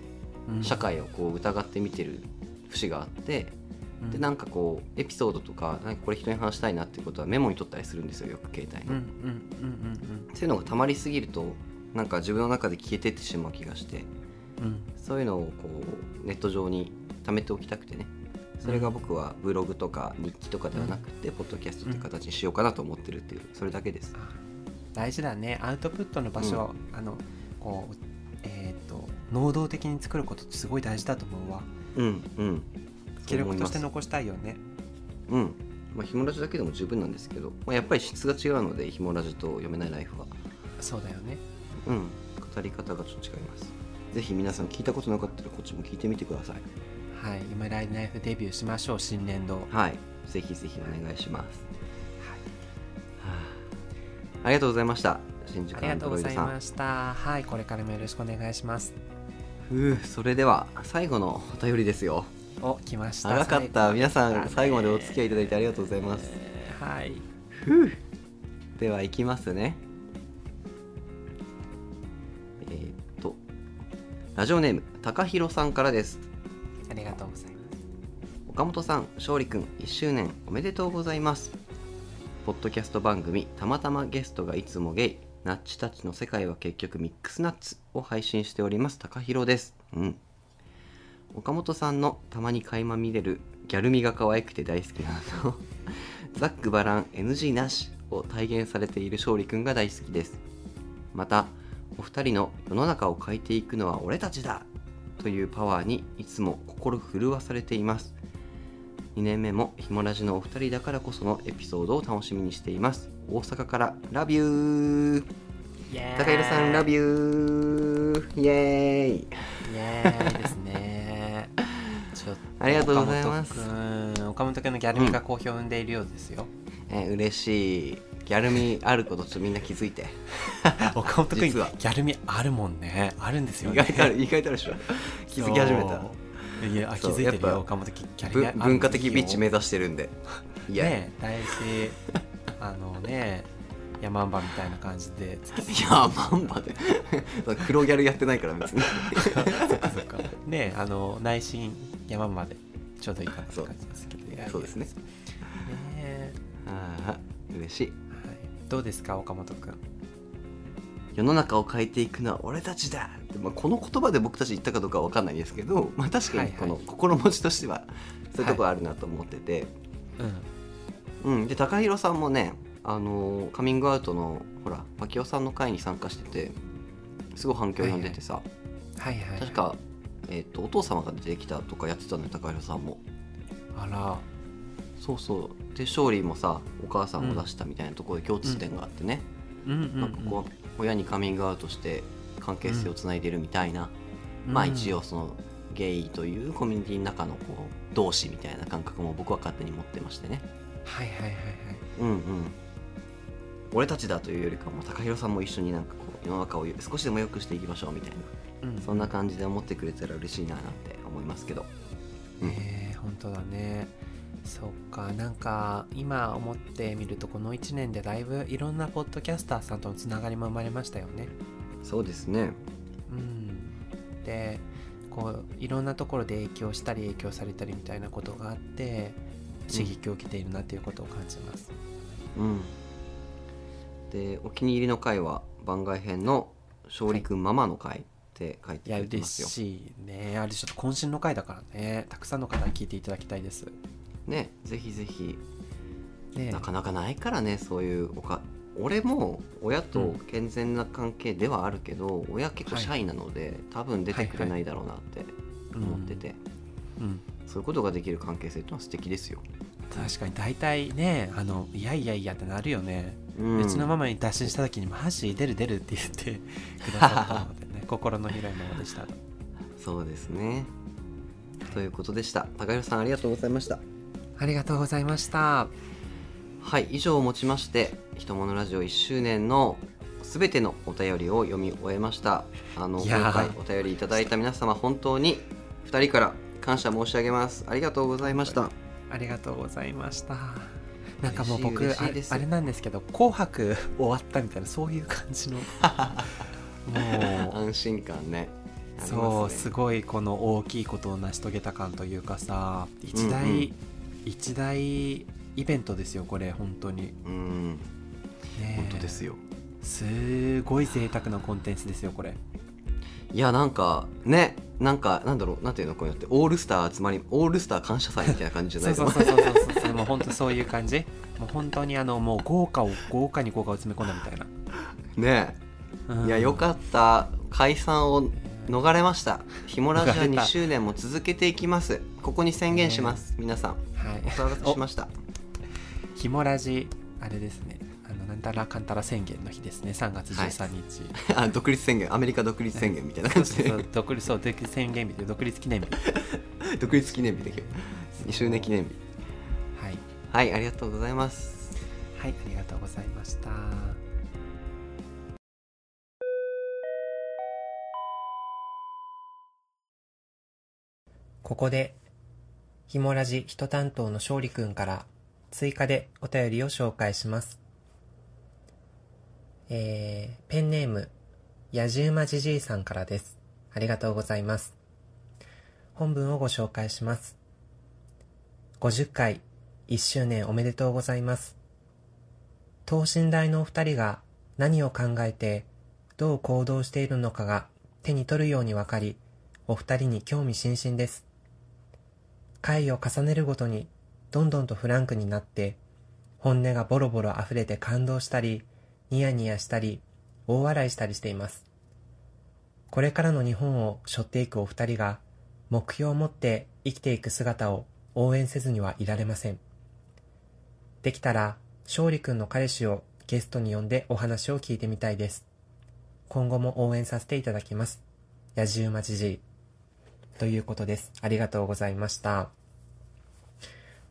うん。社会をこう疑って見てる節があって、うん。でなんかこうエピソードとかなんかこれ人に話したいなっていうことはメモに取ったりするんですよよく携帯に、うんうんうんそういうのが溜まりすぎるとなんか自分の中で消えてってしまう気がして。うんうん。そういうのをこうネット上に貯めておきたくてねそれが僕はブログとか日記とかではなくて、ポッドキャストっていう形にしようかなと思ってるっていうそれだけです。あ大事だね。アウトプットの場所、あのこうえっ、と能動的に作ることってすごい大事だと思うわ。うんうん。記録として残したいよね。うん。まあひもラジだけでも十分なんですけど、まあ、やっぱり質が違うのでひもラジと読めないライフは。そうだよね。うん。語り方がちょっと違います。ぜひ皆さん聞いたことなかったらこっちも聞いてみてくださいはい夢ライナイフデビューしましょう新年度。はいぜひぜひお願いします、はあ、ありがとうございました新宿ありがとうございました。はいこれからもよろしくお願いします。ふうそれでは最後のお便りですよ。お来ました。長かった。皆さん最後までお付き合いいただいてありがとうございます。えーはい。ふう。では行きますね。えーっとラジオネーム高弘さんからです。ありがとうございます。岡本さん勝利くん1周年おめでとうございます。ポッドキャスト番組たまたまゲストがいつもゲイナッチたちの世界は結局ミックスナッツを配信しております。高弘です。うん。岡本さんのたまに垣間見れるギャル味が可愛くて大好きなのと ザックバラン NG なしを体現されている勝利くんが大好きです。またお二人の世の中を変えていくのは俺たちだというパワーにいつも心震わされています。2年目もひもラジのお二人だからこそのエピソードを楽しみにしています。大阪からラビュー高弘さんラビューイエーイイエーイですね。ちょっとありがとうございます。岡本君のギャルミが好評を生んでいるようですよ、えー嬉しい。ギャル味あることちょっとみんな気づいて。岡本君は。ャルミあるもんね。あるんですよ意ね外とある意外とあるでしょ。気づき始めたいやあ気づいてるやっぱよ岡本君ギャルぶミある文化的ビッチ目指指してるんで。いや、ね大事あのねヤマンバみたいな感じで。つけていやマンバで。黒ギャルやってないから別に。そっかそっか。ねあの内心ヤマンバでちょうどいいかなって感じですけど。そうですね。ねああ嬉しい。はい、どうですか岡本君世の中を変えていくのは俺たちだまあ、この言葉で僕たち言ったかどうかは分かんないですけど、まあ、確かにこの心持ちとしてはそういうところあるなと思ってて、うん。うん、で高弘さんもね、あのーカミングアウトのほらパキオさんの会に参加しててすごい反響を呼んでてさ、はいはい、はい、確か、えー、とお父様が出てきたとかやってたのよ高弘さんも。あら。そうそう。で勝利もさお母さんを出したみたいなところで共通点があってね、うんうん、うん、なんかこう親にカミングアウトして関係性をつないでるみたいな、まあ一応そのゲイというコミュニティの中のこう同志みたいな感覚も僕は勝手に持ってましてね。はいはいはいはい。うんうん。俺たちだというよりかも高弘さんも一緒になんかこう世の中を少しでも良くしていきましょうみたいなうんそんな感じで思ってくれたら嬉しいななんて思いますけど。うん。えー、本当だね。そっかなんか今思ってみるとこの1年でだいぶいろんなポッドキャスターさんとのつながりも生まれましたよねそうですね。うん。でこういろんなところで影響したり影響されたりみたいなことがあって刺激を受けているなっていうことを感じます、うん。でお気に入りの回は番外編の勝利くんママの回って書いていや嬉くれてますよ、しいね。あれちょっと渾身の回だからね。たくさんの方に聞いていただきたいです。ねぜひぜひ。ね。なかなかないからねそういうおか俺も親と健全な関係ではあるけど、親結構シャイなので、多分出てくれないだろうなって思ってて、うん。そういうことができる関係性ってのは素敵ですよ、確かに大体ねあのいやいやいやってなるよね、うん、うちのママに脱診した時にマジ出る出るって言って くださったのでね。心の広いままでした。そうですね。ということでした。高弘さんありがとうございました。ありがとうございましたはい以上をもちまして「ひとものラジオ」1周年のすべてのお便りを読み終えました。あのいやー。今回お便りいただいた皆様本当に2人から感謝申し上げます。ありがとうございました。ありがとうございました。なんかもう嬉僕あしい嬉しいです。あれなんですけど「紅白」終わったみたいなそういう感じの。もう。安心感ね。ありそうますね。すごいこの大きいことを成し遂げた感というかさ一大、うんうん。一大イベントですよこれ本当に、うん。本当ですよ。すごい贅沢なコンテンツですよこれ。いやなんかねなんかなんだろうなんていうのこうやってオールスター集まりオールスター感謝祭みたいな感じじゃない？うそそうそうそうそうそう。もう本当そういう感じ。もう本当にあのもう豪華を豪華に豪華を詰め込んだみたいな、ねうん。いやよかった。解散を逃れました。ひもラジは2周年も続けていきます。ここに宣言します、皆さん。はい。お騒がせしましたひもラジあれですね。あのなんたらかんたら宣言の日ですね。3月13日、はい、あ独立宣言。アメリカ独立宣言みたいな感じで。そう独立そう。独立宣言日で独立記念日。独立記念日だけど。2周年記念日。はい。はいありがとうございます。はいありがとうございました。ここでひもラジ人担当の勝利くんから追加でお便りを紹介しますえー、ペンネームやじうまじじいさんからですありがとうございます本文をご紹介します50回1周年おめでとうございます。等身大のお二人が何を考えてどう行動しているのかが手に取るようにわかり、お二人に興味津々です。回を重ねるごとにどんどんとフランクになって、本音がボロボロ溢れて感動したり、ニヤニヤしたり、大笑いしたりしています。これからの日本を背負っていくお二人が、目標を持って生きていく姿を応援せずにはいられません。できたら、勝利くんの彼氏をゲストに呼んでお話を聞いてみたいです。今後も応援させていただきます。やじうまじじい。ということです。ありがとうございました。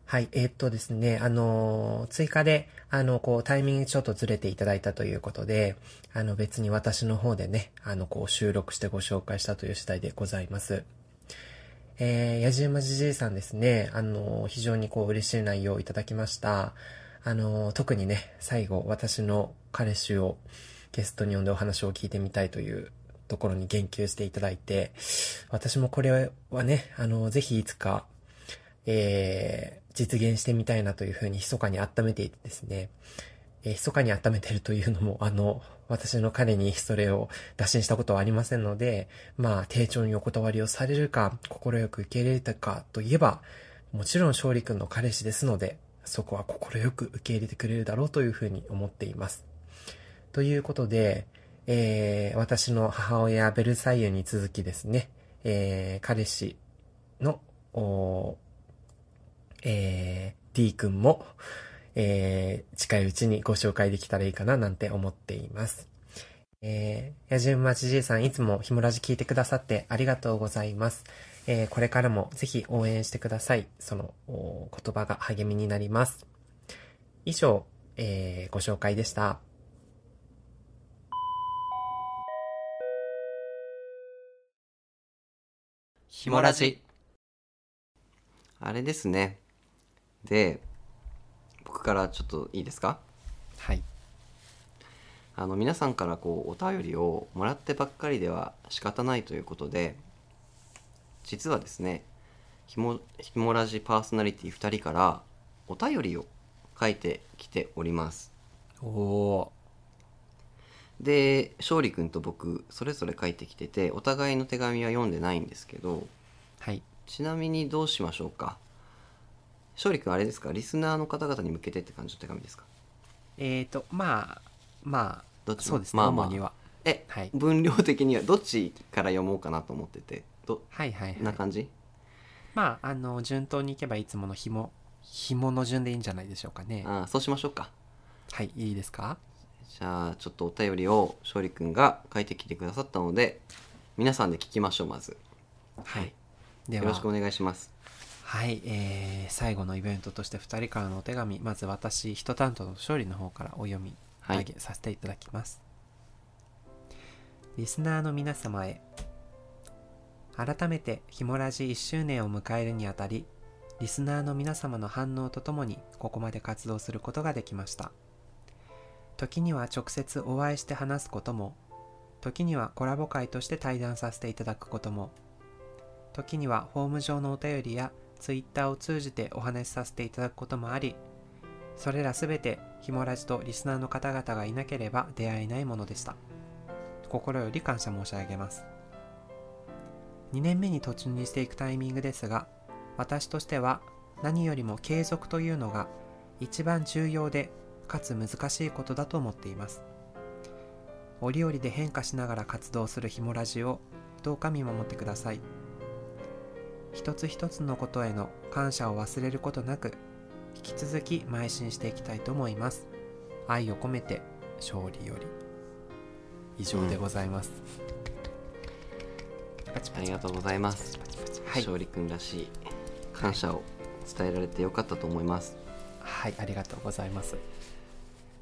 はい、えー、っとですね、あのー、追加で、あの、こう、タイミングちょっとずれていただいたということで、あの、別に私の方でね、あの、こう、収録してご紹介したという次第でございます。えー、やじじじいさんですね、あの、非常にこう嬉しい内容をいただきました。あの、特にね、最後、私の彼氏をゲストに呼んでお話を聞いてみたいというところに言及していただいて、私もこれはね、あの、ぜひいつか、えー、実現してみたいなというふうに密かに温めていてですね、えー、密かに温めてるというのも、あの、私の彼にそれを打診したことはありませんので、まあ、丁重にお断りをされるか、快く受け入れたかといえば、もちろん勝利君の彼氏ですので、そこは快く受け入れてくれるだろうというふうに思っています。ということで、えー、私の母親ベルサイユに続きですね、えー、彼氏の、えー、D 君も、えー、近いうちにご紹介できたらいいかななんて思っています。えー、やじゅんまちじいさんいつもひもラジ聞いてくださってありがとうございます。えー、これからもぜひ応援してください。その言葉が励みになります。以上、えー、ご紹介でした。ひもラジ。あれですね。で、僕からちょっといいですか？はい。あの皆さんからこうお便りをもらってばっかりでは仕方ないということで実はですねひもひもラジパーソナリティ2人からお便りを書いてきております。おおで勝利君と僕それぞれ書いてきててお互いの手紙は読んでないんですけど、はい、ちなみにどうしましょうか？勝利君あれですか？リスナーの方々に向けてって感じの手紙ですか？えっ、ー、とまあまあどっちそうですね、まあまあ、主には。え、はい、分量的にはどっちから読もうかなと思ってて？どはいはい、はい、な感じ？まああの順当にいけばいつもの紐紐の順でいいんじゃないでしょうかね。ああそうしましょうか。はいいいですか？じゃあちょっとお便りを勝利君が書いてきてくださったので皆さんで聞きましょうまず。はい、では。よろしくお願いしますはい、えー、最後のイベントとして2人からのお手紙まず私人担当の勝利の方からお読み上げさせていただきます、はい、リスナーの皆様へ改めてひもラジ1周年を迎えるにあたりリスナーの皆様の反応とともにここまで活動することができました。時には直接お会いして話すことも時にはコラボ会として対談させていただくことも時にはホーム上のお便りや Twitter を通じてお話しさせていただくこともあり、それらすべてひもラジとリスナーの方々がいなければ出会えないものでした。心より感謝申し上げます。2年目に突入していくタイミングですが、私としては何よりも継続というのが一番重要でかつ難しいことだと思っています。折々で変化しながら活動するひもラジをどうか見守ってください一つ一つのことへの感謝を忘れることなく引き続き邁進していきたいと思います。愛を込めて勝利より。以上でございます、ありがとうございます。勝利くんらしい感謝を伝えられてよかったと思います。はい、ありがとうございます。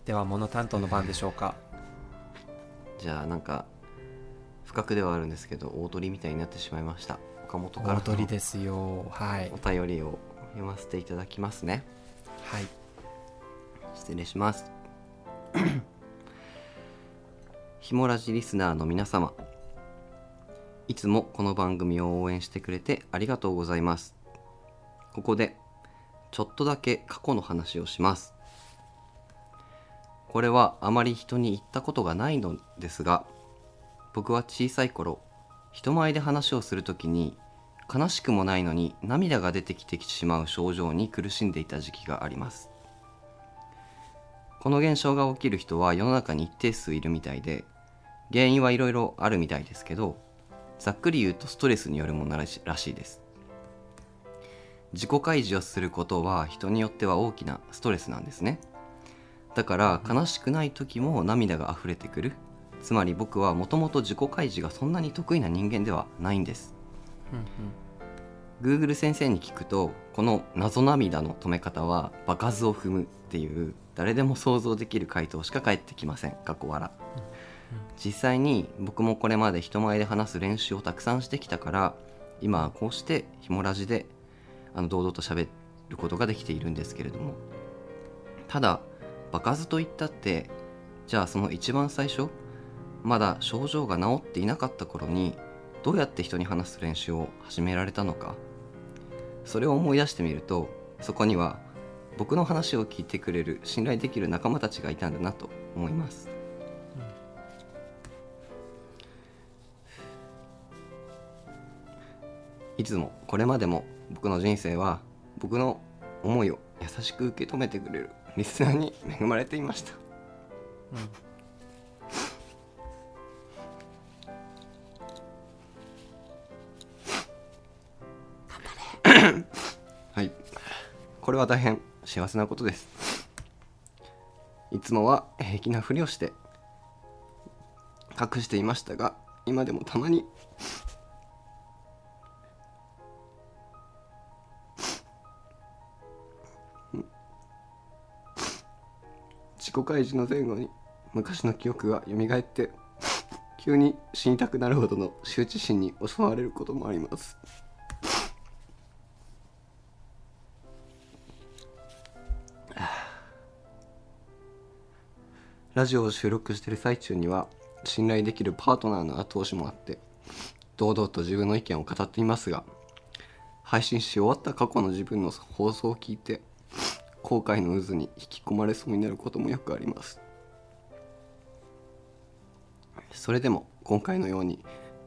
では物担当の番でしょうか。じゃあなんか不覚ではあるんですけど大鳥みたいになってしまいました岡本から大の鳥ですよ。はい。お便りを読ませていただきますね。はい。失礼します。ひもラジリスナーの皆様。いつもこの番組を応援してくれてありがとうございます。ここでちょっとだけ過去の話をします。これはあまり人に言ったことがないのですが僕は小さい頃人前で話をするときに悲しくもないのに涙が出てきてしまう症状に苦しんでいた時期があります。この現象が起きる人は世の中に一定数いるみたいで原因はいろいろあるみたいですけどざっくり言うとストレスによるものらしらしいです。自己開示をすることは人によっては大きなストレスなんですね。だから悲しくない時も涙が溢れてくる。つまり僕はもともと自己開示がそんなに得意な人間ではないんです。うん。Google 先生に聞くとこの謎涙の止め方は場数を踏むっていう誰でも想像できる回答しか返ってきません。過去笑。実際に僕もこれまで人前で話す練習をたくさんしてきたから今はこうしてひもラジであの堂々と喋ることができているんですけれども。ただ場数といったってじゃあその一番最初まだ症状が治っていなかった頃にどうやって人に話す練習を始められたのか。それを思い出してみるとそこには僕の話を聞いてくれる信頼できる仲間たちがいたんだなと思います。いつもこれまでも僕の人生は僕の思いを優しく受け止めてくれるリスナーに恵まれていました。はいこれは大変幸せなことです。いつもは平気なふりをして隠していましたが今でもたまに自己開示の前後に昔の記憶が蘇って急に死にたくなるほどの羞恥心に襲われることもあります。ラジオを収録してる最中には信頼できるパートナーの後押しもあって堂々と自分の意見を語っていますが配信し終わった過去の自分の放送を聞いて後悔の渦に引き込まれそうになることもよくあります。それでも今回のように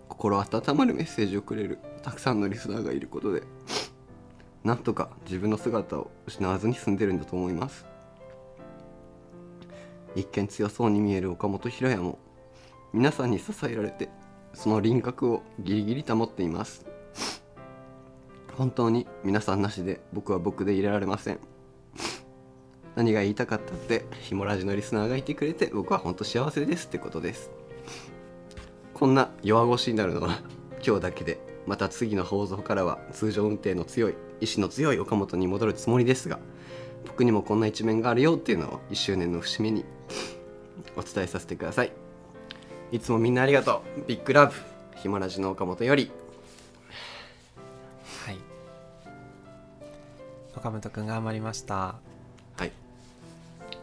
心温まるメッセージをくれるたくさんのリスナーがいることでなんとか自分の姿を失わずに済んでるんだと思います。一見強そうに見える岡本平也も皆さんに支えられてその輪郭をギリギリ保っています。本当に皆さんなしで僕は僕でいられません。何が言いたかったってヒモラジのリスナーがいてくれて僕は本当幸せですってことです。こんな弱腰になるのは今日だけでまた次の放送からは通常運転の強い意志の強い岡本に戻るつもりですが僕にもこんな一面があるよっていうのを1周年の節目にお伝えさせてください。いつもみんなありがとう。ビッグラブ。ヒモラジの岡本より。はい。岡本くん頑張りました。はい。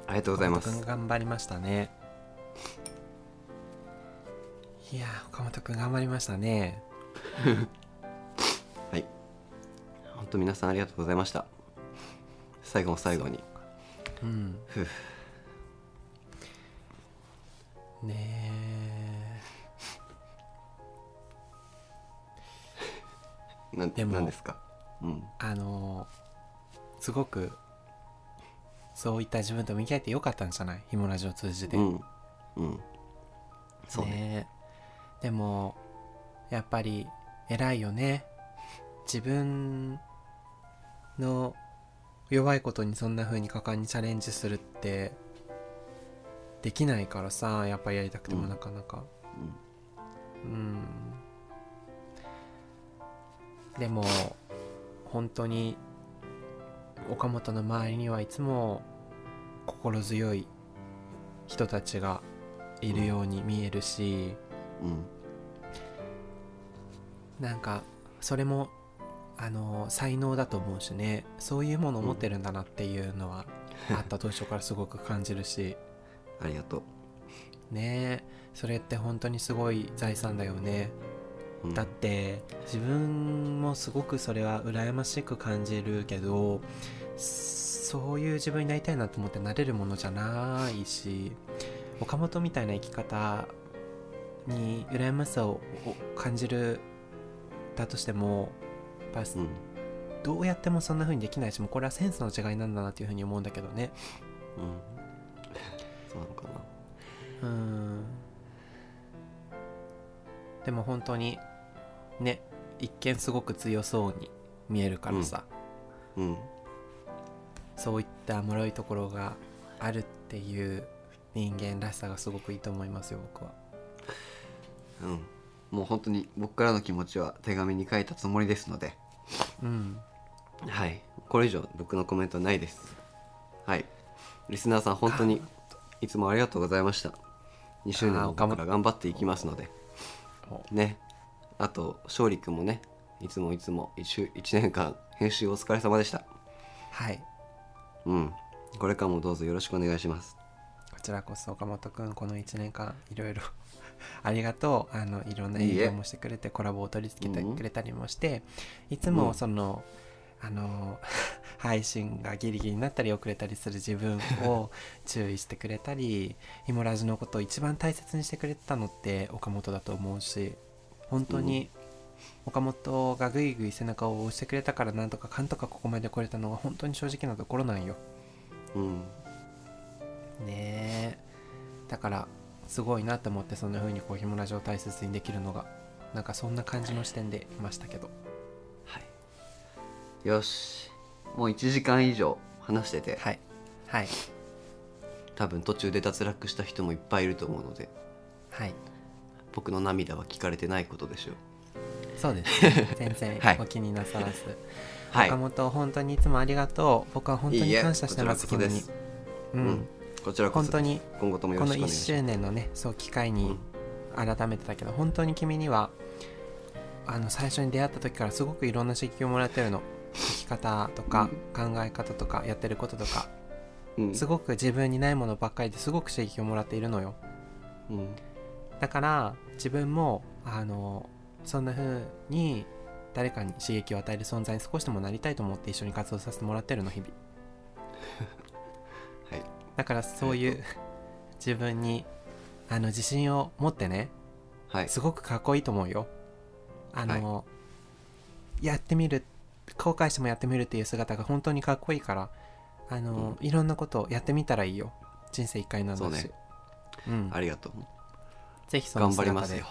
ありがとうございます。岡本くん頑張りましたね。いやー岡本くん頑張りましたね。はい。本当皆さんありがとうございました最後の最後に。うん。ふう。ねなんでもなんですか？うん。えあのーすごくそういった自分と向き合えてよかったんじゃない？ひもラジを通じて、うん。うん。そうね。ねでもやっぱり偉いよね。自分の弱いことにそんな風に果敢にチャレンジするってできないからさやっぱりやりたくてもなかなか。うん。でも本当に岡本の周りにはいつも心強い人たちがいるように見えるし、うん。なんかそれもあの才能だと思うしねそういうものを持ってるんだなっていうのは、あった当初からすごく感じるし。ありがとねえそれって本当にすごい財産だよね、う、うん。だって自分もすごくそれは羨ましく感じるけどそういう自分になりたいなと思ってなれるものじゃないし岡本みたいな生き方に羨ましさを感じるだとしてもぱうん。どうやってもそんな風にできないしもうこれはセンスの違いなんだなっていう風に思うんだけどね。うん。そうなのかな。うん。でも本当にね一見すごく強そうに見えるからさ、うん。そういった脆いところがあるっていう人間らしさがすごくいいと思いますよ僕は。うん。もう本当に僕からの気持ちは手紙に書いたつもりですのでうん。はい。これ以上僕のコメントはないです。はい。リスナーさん本当にいつもありがとうございました。2周年もあー岡本から頑張っていきますので。ね。あと勝利君もねいつもいつも 1, 1年間編集お疲れ様でした。はい。うん。これからもどうぞよろしくお願いします。こちらこそ岡本くんこの1年間いろいろありがとう。あのいろんない営業もしてくれてコラボを取り付けてうんくれたりもして、いつうん。もその、あの 配信がギリギリになったり遅れたりする自分を 注意してくれたりヒモラジのことを一番大切にしてくれてたのって岡本だと思うし本当に岡本がぐいぐい背中を押してくれたからなんとかかんとかここまで来れたのが本当に正直なところなんよ。うん。ねえ。だからすごいなと思ってそんな風にこうひもラジを大切にできるのがなんかそんな感じの視点でいましたけど。はい。よし。もう1時間以上話してて。はい。はい。多分途中で脱落した人もいっぱいいると思うので。はい。僕の涙は聞かれてないことでしょう。そうです、ね、全然はい。お気になさらず、はい。岡本本当にいつもありがとう。僕は本当に感謝してますこちらこそです。君に。うん、うんこちらこそ本当に今後ともよこの1ろしくお願いします。周年のねそう機会に改めてだけど、本当に君にはあの最初に出会った時からすごくいろんな刺激をもらってるの。生き方とか、考え方とかやってることとか。うん。すごく自分にないものばっかりですごく刺激をもらっているのよ。うん。だから自分もあのそんな風に誰かに刺激を与える存在に少しでもなりたいと思って一緒に活動させてもらってるの日々。は いだからそういう 自分にあの自信を持ってねはい。すごくかっこいいと思うよ。あの、やってみる後悔してもやってみるっていう姿が本当にかっこいいからあの、いろんなことをやってみたらいいよ。人生一回なんだし。そうね。うん、ありがとう。ぜひその頑張り姿でますよ。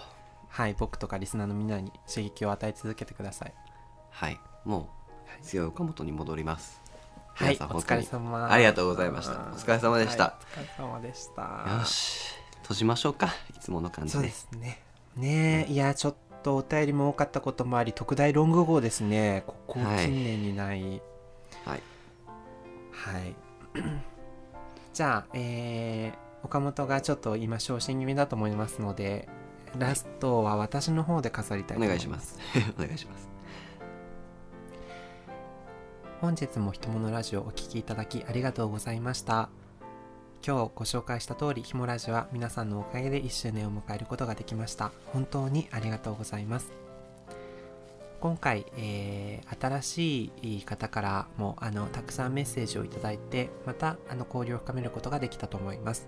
はい僕とかリスナーのみんなに刺激を与え続けてください。はい。もう強い岡本に戻りますはいお疲れ様。ありがとうございました。お疲れ様でした。はいお疲れ様でした。よし閉じましょうか。いつもの感じそうでですね。ねえいやちょっとお便りも多かったこともあり特大ロング号ですね。ここ近はい年にない。はい。はい、じゃあえー、岡本がちょっと今昇進気味だと思いますのでラストは私の方で飾りたいおと思願いします。お願いします 本日もひとものラジオをお聴きいただきありがとうございました。今日ご紹介した通りひもラジオは皆さんのおかげで1周年を迎えることができました。本当にありがとうございます。今回、えー新しい方からもあのたくさんメッセージをいただいてまたあの交流を深めることができたと思います。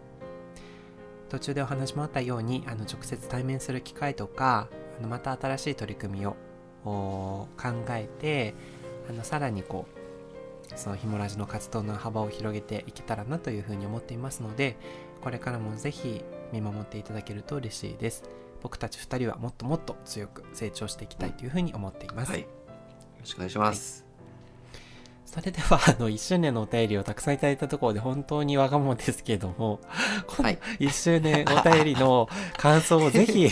途中でお話もあったようにあの直接対面する機会とかあのまた新しい取り組みを考えてあのさらにこうそのひもラジの活動の幅を広げていけたらなというふうに思っていますのでこれからもぜひ見守っていただけると嬉しいです。僕たち2人はもっともっと強く成長していきたいというふうに思っています、はい。よろしくお願いします、それではあの1周年のお便りをたくさんいただいたところで本当にわがままですけれどもこのはい1周年お便りの感想をぜひ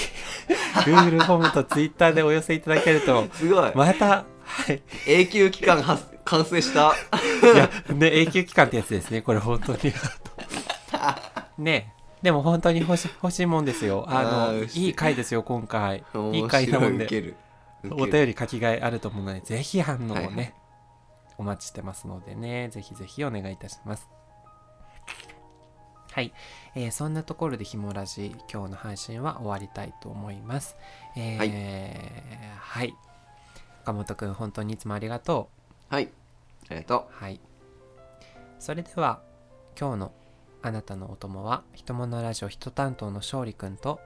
Google フォームと Twitter でお寄せいただけると すごい。またはい。永久期間は完成したいや、ね、永久期間ってやつですね、これ本当に。ねでも本当に欲し欲しいもんですよ。ああの、ーいい回ですよ、今回。いい面回なもんで、お便り書き換えあると思うので、ぜひ反応をね、はいはいお待ちしてますのでね、ぜひぜひお願いいたします。はい、えーそんなところでひもラジ今日の配信は終わりたいと思います。えーはい、岡本くん本当にいつもありがとう。はい。ありがと。はい。それでは今日のあなたのお供はひとものラジオひと担当の勝利くんと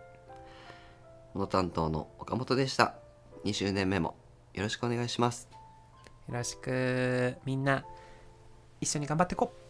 うの担当の岡本でした。2周年目もよろしくお願いします。よろしく。みんな一緒に頑張っていこう